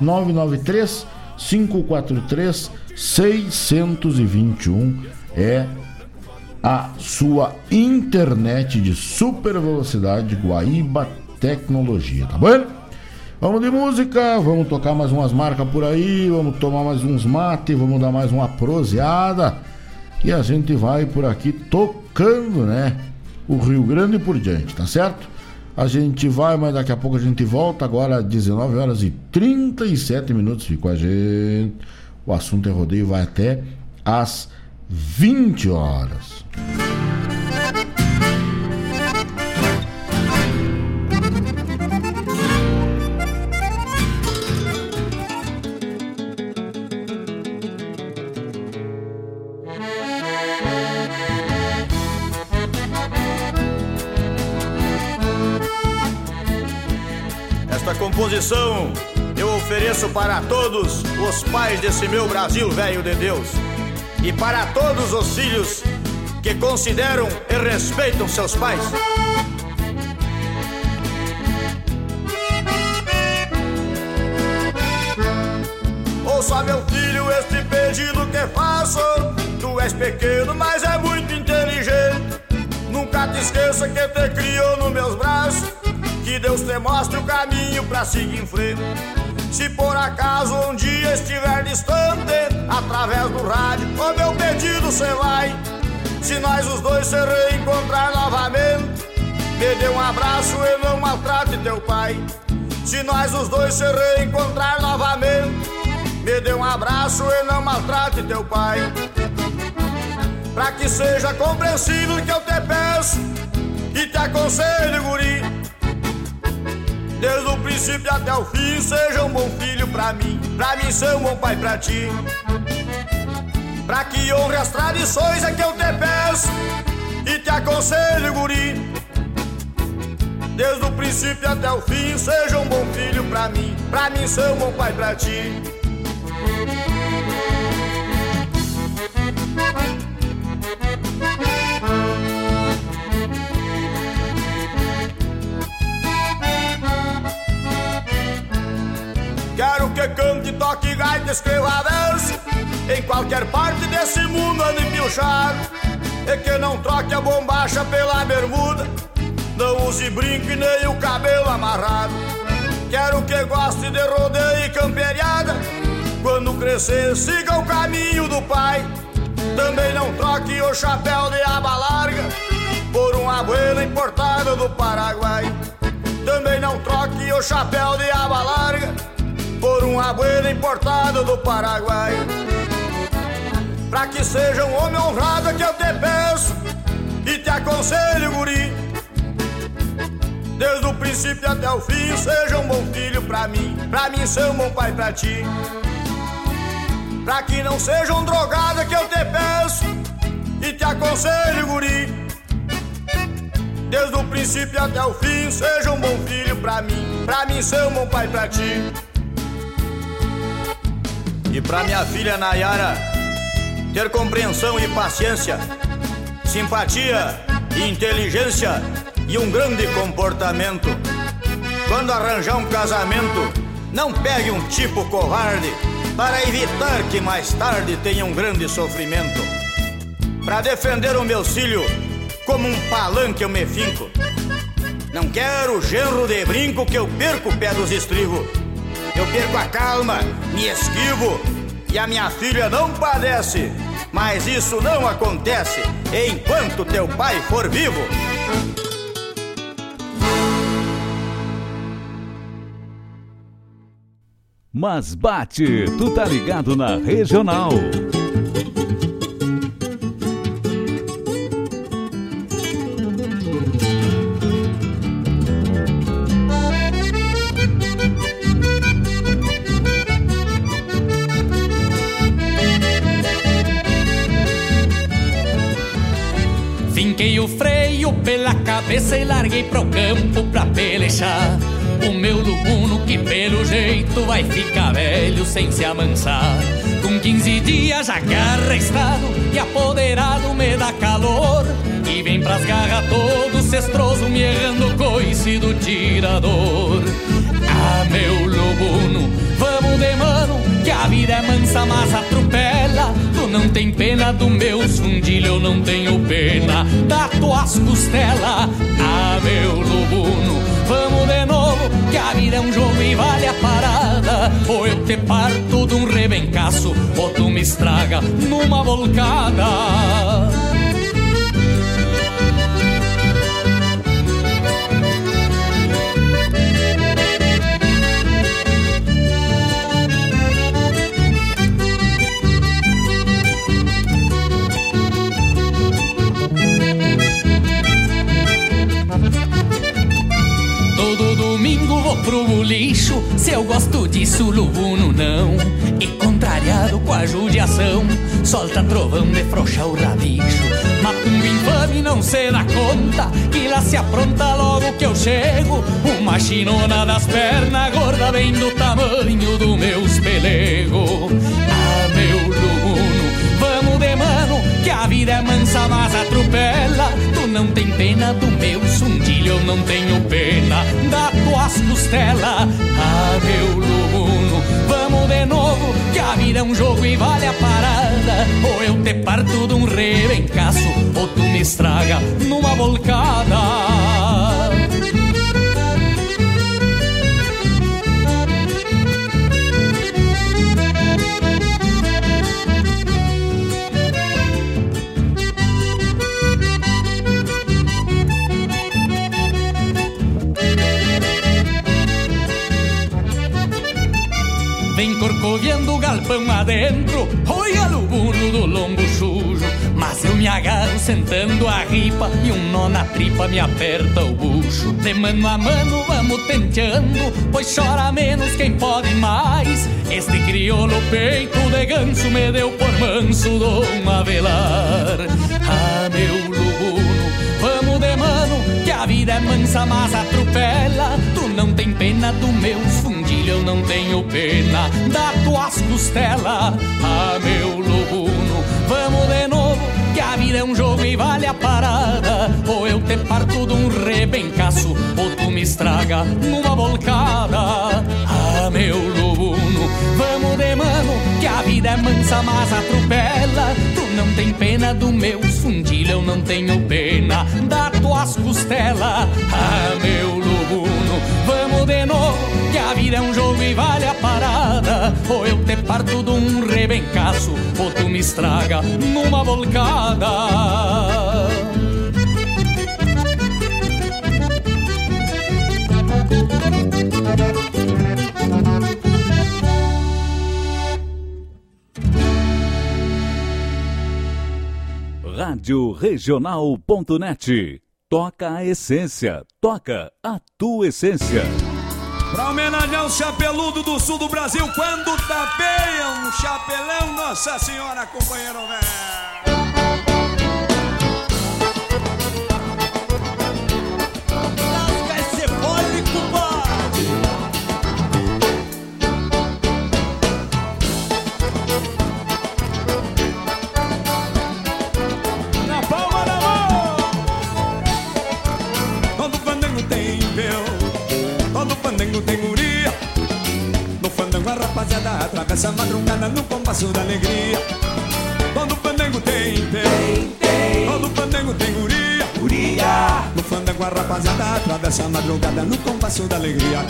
993 543 621 é a sua internet de super velocidade Guaíba Tecnologia, tá bom? Vamos de música, vamos tocar mais umas marcas por aí, vamos tomar mais uns mate, vamos dar mais uma proseada. E a gente vai por aqui tocando, né? O Rio Grande por diante, tá certo? A gente vai, mas daqui a pouco a gente volta. Agora, 19 horas e 37 minutos. Fica com a gente. O assunto é rodeio, vai até às 20 horas. Esta composição ofereço para todos os pais desse meu Brasil velho de Deus e para todos os filhos que consideram e respeitam seus pais. Ouça, meu filho, este pedido que faço. Tu és pequeno, mas é muito inteligente. Nunca te esqueça que te criou nos meus braços. Que Deus te mostre o caminho pra seguir em frente. Se por acaso um dia estiver distante, através do rádio, o meu pedido cê vai. Se nós os dois se reencontrar novamente, me dê um abraço e não maltrate teu pai. Se nós os dois se reencontrar novamente, me dê um abraço e não maltrate teu pai. Pra que seja compreensível que eu te peço e te aconselho, guri. Desde o princípio até o fim, seja um bom filho pra mim, pra mim ser um bom pai pra ti. Pra que honre as tradições é que eu te peço e te aconselho, guri. Desde o princípio até o fim, seja um bom filho pra mim, pra mim ser um bom pai pra ti. Que cante, toque gaita, escreva verso Em qualquer parte desse mundo ande piochado E que não troque a bombacha pela bermuda. Não use brinco e nem o cabelo amarrado. Quero que goste de rodeio e camperiada. Quando crescer siga o caminho do pai. Também não troque o chapéu de aba larga Por um abuelo importado do Paraguai. Também não troque o chapéu de aba larga por um abuelo importado do Paraguai. Pra que seja um homem honrado que eu te peço e te aconselho, guri. Desde o princípio até o fim, seja um bom filho pra mim, pra mim ser um bom pai pra ti. Pra que não seja um drogado que eu te peço e te aconselho, guri. Desde o princípio até o fim, seja um bom filho pra mim, pra mim ser um bom pai pra ti. E pra minha filha Nayara ter compreensão e paciência, simpatia e inteligência e um grande comportamento. Quando arranjar um casamento, não pegue um tipo covarde para evitar que mais tarde tenha um grande sofrimento. Para defender o meu filho como um palanque eu me finco. Não quero genro de brinco que eu perco o pé dos estribos. Eu perco a calma, me esquivo e a minha filha não padece. Mas isso não acontece enquanto teu pai for vivo. Mas bate, tu tá ligado na regional. Finquei o freio pela cabeça e larguei pro campo pra pelejar. O meu lubuno que pelo jeito vai ficar velho sem se amansar. Com 15 dias já arrestado e apoderado me dá calor. E vem pras garras todo cestroso me errando coice do tirador. Ah, meu lubuno, vamos de mano, que a vida é mansa, mas atropela. Tu não tem pena do meu fundilho, eu não tenho pena da tuas costelas. Ah, meu lubuno, vamos de novo, que a vida é um jogo e vale a parada. Ou eu te parto de um rebencaço, ou tu me estraga numa volcada. Disso, lubuno não. E contrariado com a judiação Solta trovão de frouxa o rabicho Matumbo infame não se dá conta Que lá se apronta logo que eu chego. Uma chinona das pernas gorda Bem do tamanho do meus pelego Ah, meu lubuno, a vida é mansa, mas atropela. Tu não tem pena do meu sundilho Eu não tenho pena da tuas costelas Ah, meu lubuno, vamos de novo Que a vida é um jogo e vale a parada. Ou eu te parto de um rebencaço Ou tu me estraga numa volcada corcoviando galpão adentro. Olha o do lombo sujo Mas eu me agarro sentando a ripa E um nó na tripa me aperta o bucho. De mano a mano vamos tenteando Pois chora menos quem pode mais. Este crioulo peito de ganso Me deu por manso Dom Avelar Ah, meu lubuno, vamos de mano Que a vida é mansa mas atropela. Tu não tem pena do meu fundilho Eu não tenho pena da tuas costelas. Ah, meu lubuno, vamos de novo Que a vida é um jogo e vale a parada. Ou eu te parto de um rebencaço Ou tu me estraga numa volcada Ah, meu lubuno, vamos de mano Que a vida é mansa mas atropela. Tu não tem pena do meu fundilho Eu não tenho pena da tuas costelas. Ah, meu lubuno, vamos de novo Que a vida é um jogo e vale a parada Ou eu te parto de um rebencaço Ou tu me estraga numa volcada Rádio Regional.net. Toca a essência, toca a tua essência. Pra homenagear o chapeludo do sul do Brasil, quando tapeia um chapelão, Nossa Senhora, companheiro velho. Tem guria. No fandango a rapaziada atravessa a madrugada no compasso da alegria. Todo fandango tem véu, todo fandango tem guria. guria. No fandango a rapaziada atravessa a madrugada no compasso da alegria.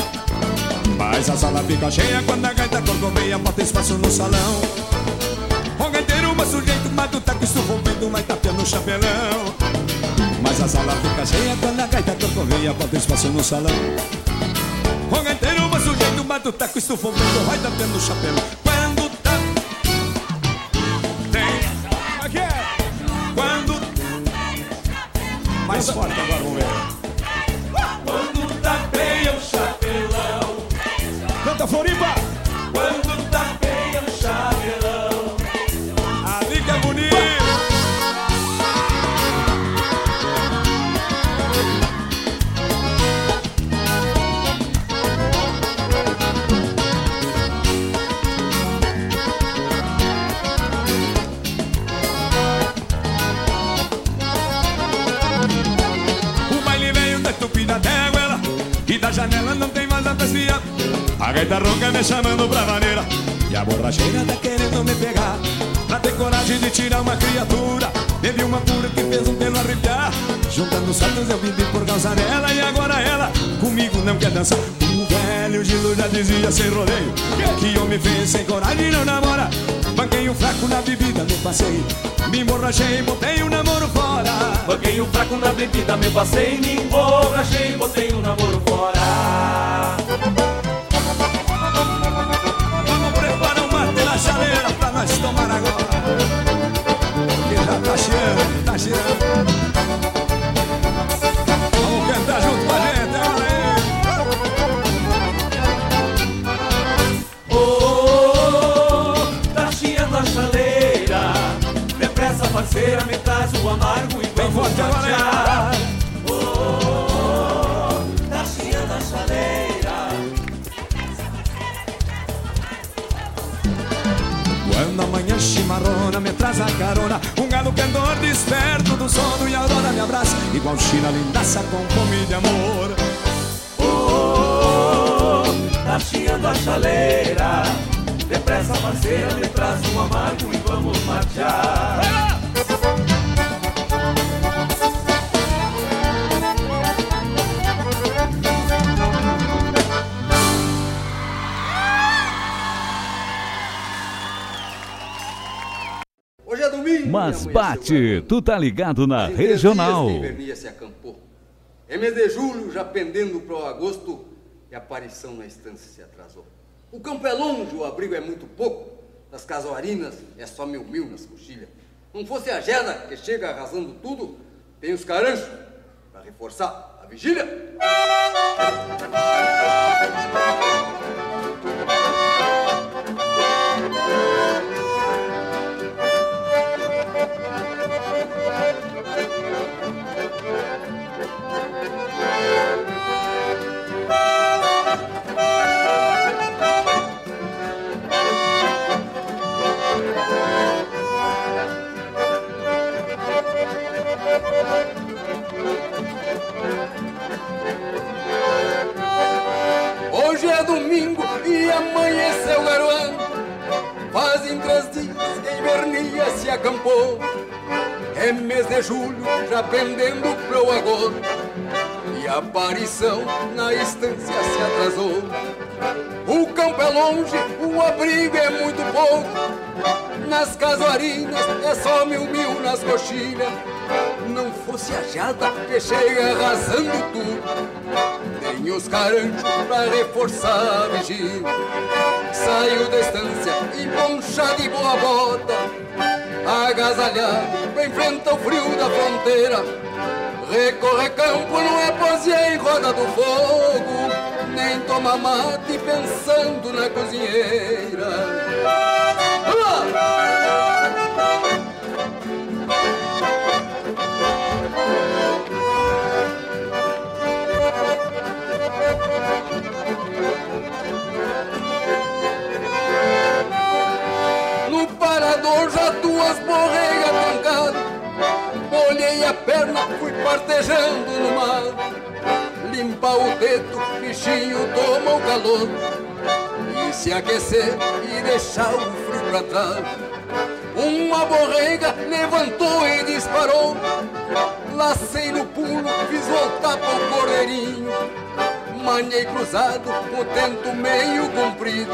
Mas a sala fica cheia quando a gaita corcoveia bota espaço no salão. O gaiteiro, mas sujeito, mas tu tá com estufa o vento, mas tapeando o chapelão. Mas a sala fica cheia quando a gaita corcoveia bota espaço no salão. O gaiteiro, mas sujeito, mas tu tá com estufa o vento, vai tapeando o chapelão. Quando tá... Tem... Aqui é... Quando... Mais forte agora, vamos ver. Quando tapeia o chapelão. Canta Floripa! A ronca me chamando pra maneira. E a borracheira tá querendo me pegar. Pra ter coragem de tirar uma criatura. Teve uma pura que fez um pelo arrepiar. Juntando os fatos eu vivi por causa dela. E agora ela comigo não quer dançar. O velho Gilo já dizia sem rodeio. Que homem fez sem coragem não namora? Banquei um fraco na bebida, me passei. Me emborrachei, botei o um namoro fora. Banquei um fraco na bebida, me passei. Me emborrachei, botei o um namoro fora marchar. Oh, oh, oh, tá chiando a chaleira. Quando amanhã chimarrona me traz a carona Um galo cantor desperto do sono E a aurora me abraça Igual China lindaça com fome de amor oh, oh, oh, Tá chiando a chaleira Depressa parceira me traz um amargo e vamos marchar Mas bate, tu tá ligado na regional. se acampou. É mês de julho, já pendendo pro agosto, e a aparição na estância se atrasou. O campo é longe, o abrigo é muito pouco. Das casuarinas é só mil mil nas coxilhas. Não fosse a geda que chega arrasando tudo, tem os caranchos para reforçar a vigília. Hoje é domingo e amanheceu garoando. Fazem três dias que a invernia se acampou. É mês de julho, já pendendo pro agosto. E a aparição na estância se atrasou. O campo é longe, o abrigo é muito pouco. Nas casuarinas é só mil mil nas coxilhas. Não fosse a jada que chega arrasando tudo. Tem os caranchos pra reforçar a vigília. Saiu da estância e poncha de boa bota. Agasalhado pra enfrentar o frio da fronteira. Recorrer campo não é poesia em roda do fogo, nem toma mate pensando na cozinheira. Já duas borreias trancadas Olhei a perna, fui partejando no mar. Limpar o dedo, bichinho toma o calor. E se aquecer e deixar o frio pra trás. Uma borrega levantou e disparou. Lacei no pulo, fiz voltar pro cordeirinho Manhei cruzado, o tento meio comprido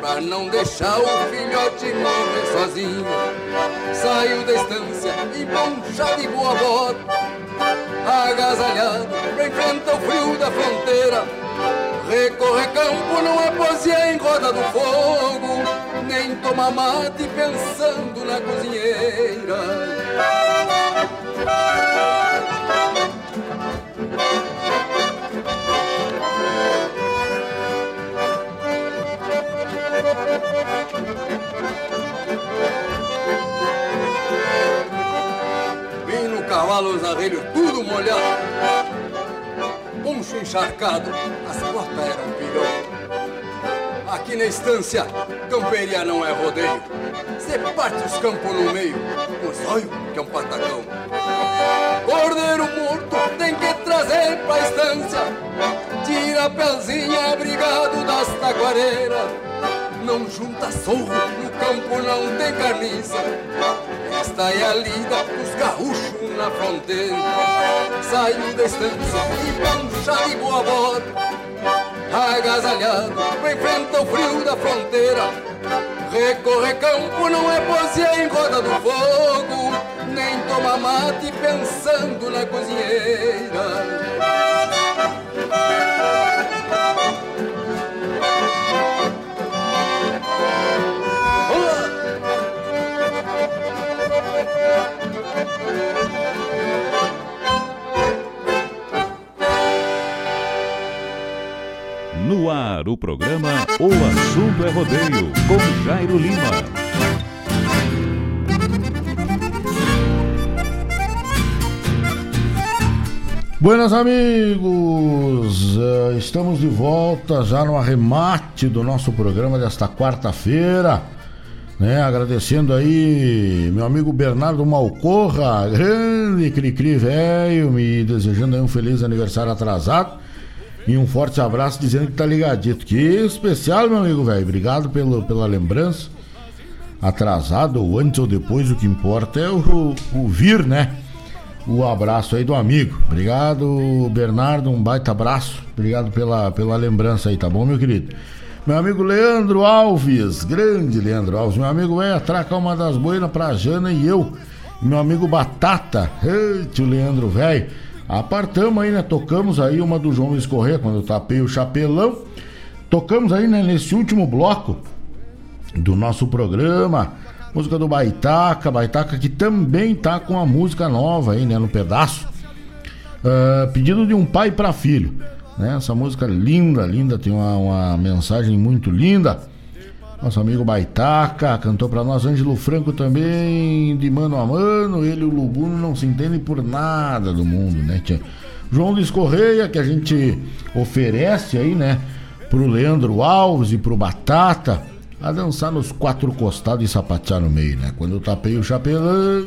Pra não deixar o filhote morrer sozinho. Saiu da estância e poncha de boa bota Agasalhado pra enfrentar o frio da fronteira. Recorrer campo não é poesia em roda do fogo Nem tomar mate pensando na cozinheira Vim no cavalo, os arreios tudo molhado. Poncho encharcado, as costas eram pilhão Aqui na estância, camperia não é rodeio. Cê parte os campos no meio, com zóio que é um patacão. Cordeiro morto tem que trazer pra estância. Tira a pelzinha, abrigado das taquareiras Não junta sorro, no campo não tem carniça Esta é a lida dos gaúchos na fronteira Saiu da estância e pancha de boa bota agasalhado enfrenta o frio da fronteira. Recorrer campo não é posear em roda do fogo, nem tomar mate pensando na cozinheira. No ar, o programa O Assunto é Rodeio, com Jairo Lima. Buenas amigos, uh, estamos de volta já no arremate do nosso programa desta quarta-feira, né? Agradecendo aí meu amigo Bernardo Malcorra, grande cri-cri velho, me desejando aí um feliz aniversário atrasado e um forte abraço dizendo que tá ligadito. Que especial, meu amigo velho, obrigado pelo, pela lembrança. Atrasado ou antes ou depois, o que importa é o, o vir, né? o abraço aí do amigo. Obrigado, Bernardo, um baita abraço. Obrigado pela, pela lembrança aí, tá bom, meu querido? Meu amigo Leandro Alves, grande Leandro Alves, meu amigo é atracar uma das boinas pra Jana e eu. Meu amigo Batata, tio Leandro, velho. Apartamos aí, né? Tocamos aí uma do João Luiz Corrêa, quando eu tapei o chapelão. Tocamos aí, né, nesse último bloco do nosso programa Música do Baitaca, Baitaca que também tá com a música nova aí, né, no pedaço. Uh, pedido de um pai para filho. Né? Essa música linda, linda, tem uma, uma mensagem muito linda. Nosso amigo Baitaca cantou para nós, Ângelo Franco também, de mano a mano. Ele e o Lubuno não se entendem por nada do mundo, né? Tia? João Luiz Correia, que a gente oferece aí, né? Pro Leandro Alves e pro Batata a dançar nos quatro costados e sapatear no meio, né? Quando eu tapei o chapelão.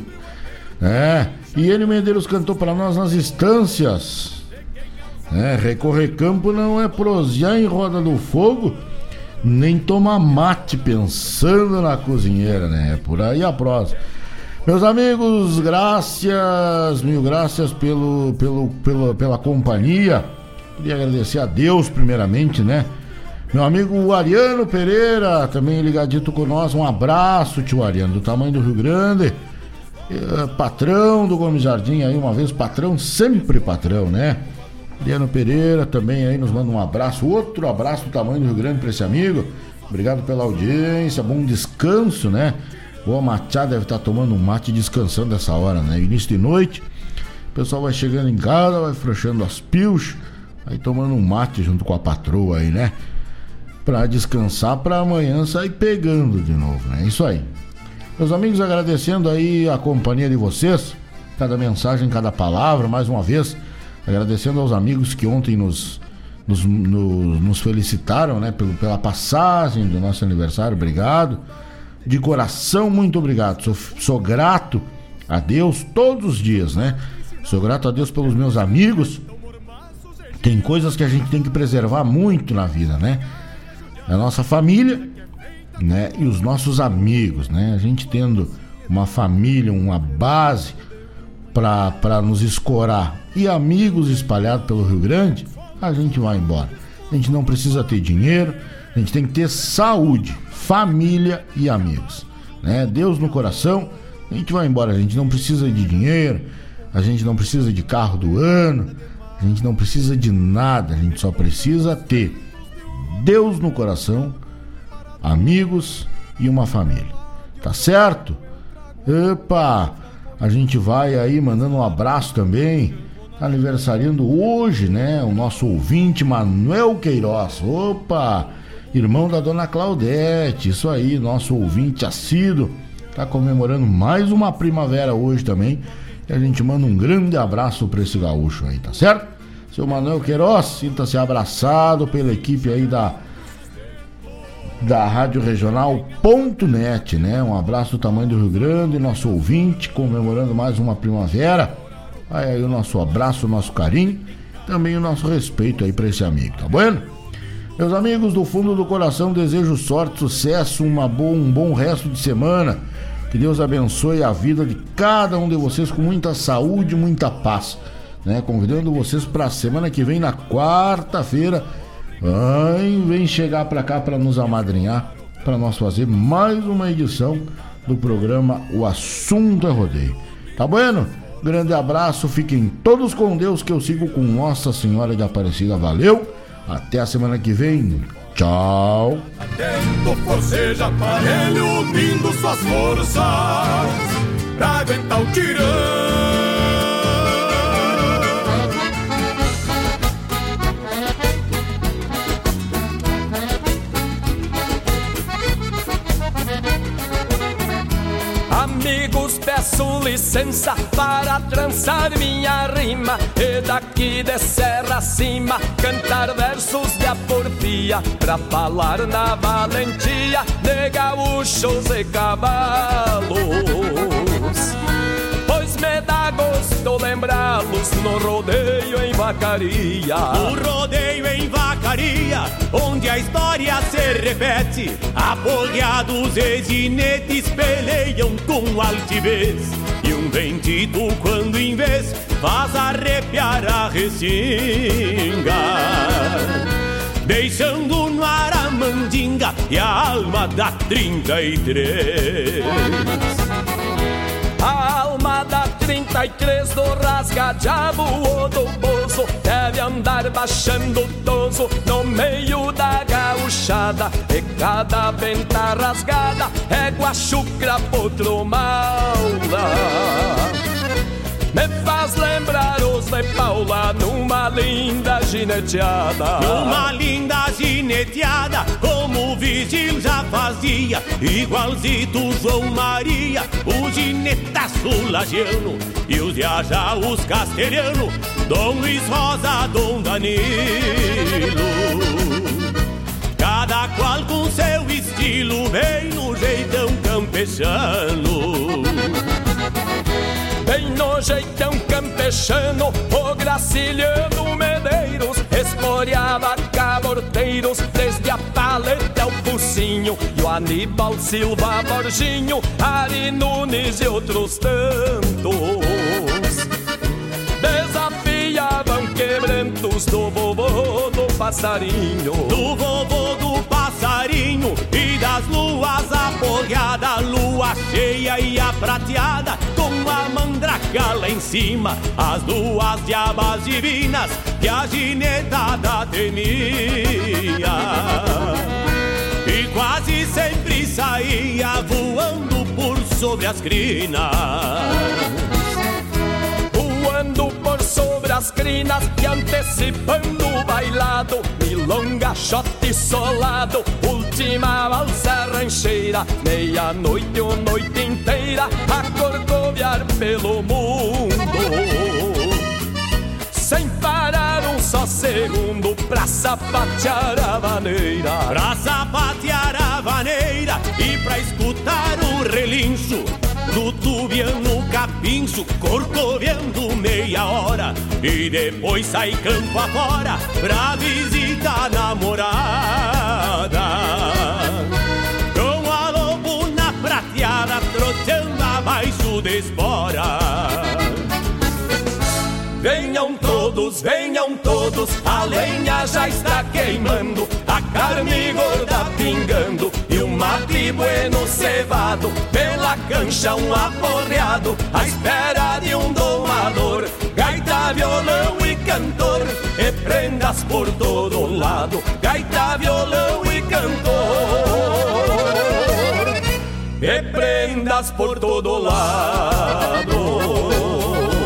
É, e ele Medeiros cantou para nós nas instâncias. É, recorrer campo não é prosear em roda do fogo, nem tomar mate pensando na cozinheira, né? É por aí a prosa. Meus amigos, graças, mil graças pelo, pelo, pelo, pela companhia. Queria agradecer a Deus primeiramente, né? Meu amigo Ariano Pereira, também ligadito com nós. Um abraço, tio Ariano, do tamanho do Rio Grande. É, patrão do Gomes Jardim aí, uma vez patrão, sempre patrão, né? Ariano Pereira também aí nos manda um abraço. Outro abraço do tamanho do Rio Grande para esse amigo. Obrigado pela audiência, bom descanso, né? Boa machada deve estar tomando um mate descansando essa hora, né? Início de noite. O pessoal vai chegando em casa, vai frouxando as pios, aí tomando um mate junto com a patroa aí, né? para descansar para amanhã sair pegando de novo, né? Isso aí. Meus amigos, agradecendo aí a companhia de vocês, cada mensagem, cada palavra, mais uma vez, agradecendo aos amigos que ontem nos, nos, nos, nos felicitaram, né, pelo, pela passagem do nosso aniversário, obrigado. De coração, muito obrigado. Sou, sou grato a Deus todos os dias, né? Sou grato a Deus pelos meus amigos. Tem coisas que a gente tem que preservar muito na vida, né? a nossa família, né? E os nossos amigos, né? A gente tendo uma família, uma base para nos escorar e amigos espalhados pelo Rio Grande, a gente vai embora. A gente não precisa ter dinheiro, a gente tem que ter saúde, família e amigos, né? Deus no coração, a gente vai embora. A gente não precisa de dinheiro, a gente não precisa de carro do ano, a gente não precisa de nada, a gente só precisa ter Deus no coração, amigos e uma família. Tá certo? Epa! A gente vai aí mandando um abraço também. Aniversariando hoje, né? O nosso ouvinte Manuel Queiroz. Opa! Irmão da dona Claudete. Isso aí, nosso ouvinte assíduo. Tá comemorando mais uma primavera hoje também. E a gente manda um grande abraço pra esse gaúcho aí, tá certo? Seu Manuel Queiroz, sinta-se abraçado pela equipe aí da da Rádio Regional.net, né? Um abraço do tamanho do Rio Grande, nosso ouvinte, comemorando mais uma primavera. Aí, o nosso abraço, o nosso carinho, também o nosso respeito aí para esse amigo, tá bom? Meus amigos, do fundo do coração, desejo sorte, sucesso, uma boa, um bom resto de semana. Que Deus abençoe a vida de cada um de vocês com muita saúde, muita paz né? Convidando vocês para a semana que vem, na quarta-feira, vem chegar pra cá pra nos amadrinhar, pra nós fazer mais uma edição do programa O Assunto é Rodeio. Tá bueno? Grande abraço, fiquem todos com Deus que eu sigo com Nossa Senhora de Aparecida. Valeu, até a semana que vem. Tchau. Atento, aparelho, unindo suas forças pra. Licença para trançar minha rima E daqui de serra acima cantar versos de aporfia Pra falar na valentia de gaúchos e cavalos Pois me dá gosto lembrá-los no rodeio em vacaria O rodeio em vacaria, onde a história se repete. Apoiados e ginetes peleiam com altivez. E um bendito, quando em vez, faz arrepiar a restinga. Deixando no ar a mandinga e a alma da 33. A alma da 33 do rasga-diabo ou do bozo Deve andar baixando toso no meio da gauchada E cada venta rasgada é guachucra potro maula me faz lembrar os de Paula numa linda gineteada. Numa linda gineteada, como o vigil já fazia, igualzito João Maria, o ginetaço lagiano e os viaja os castelhano, Dom Luiz Rosa, Dom Danilo. Cada qual com seu estilo, bem no jeitão campechano. Bem no jeitão campechano, o Graciliano Medeiros Escoreava caborteiros, desde a paleta ao focinho E o Aníbal Silva Borginho, Ari Nunes e outros tantos do vovô do passarinho Do vovô do passarinho e das luas apoiada, lua cheia e a prateada, com a mandraca lá em cima, as duas diabas divinas que a ginetada temia. E quase sempre saía voando por sobre as crinas voando sobre as crinas e antecipando o bailado, milonga, shot solado, última valsa rancheira, meia-noite ou noite inteira, a corcoviar pelo mundo. Sem parar um só segundo pra sapatear a vaneira. Pra sapatear a vaneira e pra escutar o relincho do tubiano capincho, corcoveando meia hora e depois sai campo afora pra visitar a namorada. Com a lobo na prateada, trotando abaixo de espora. Venham todos, venham todos, a lenha já está queimando, a carne gorda pingando mate bueno cevado, pela cancha um aporreado, à espera de um domador, gaita, violão e cantor, e prendas por todo lado, gaita, violão e cantor, e prendas por todo lado.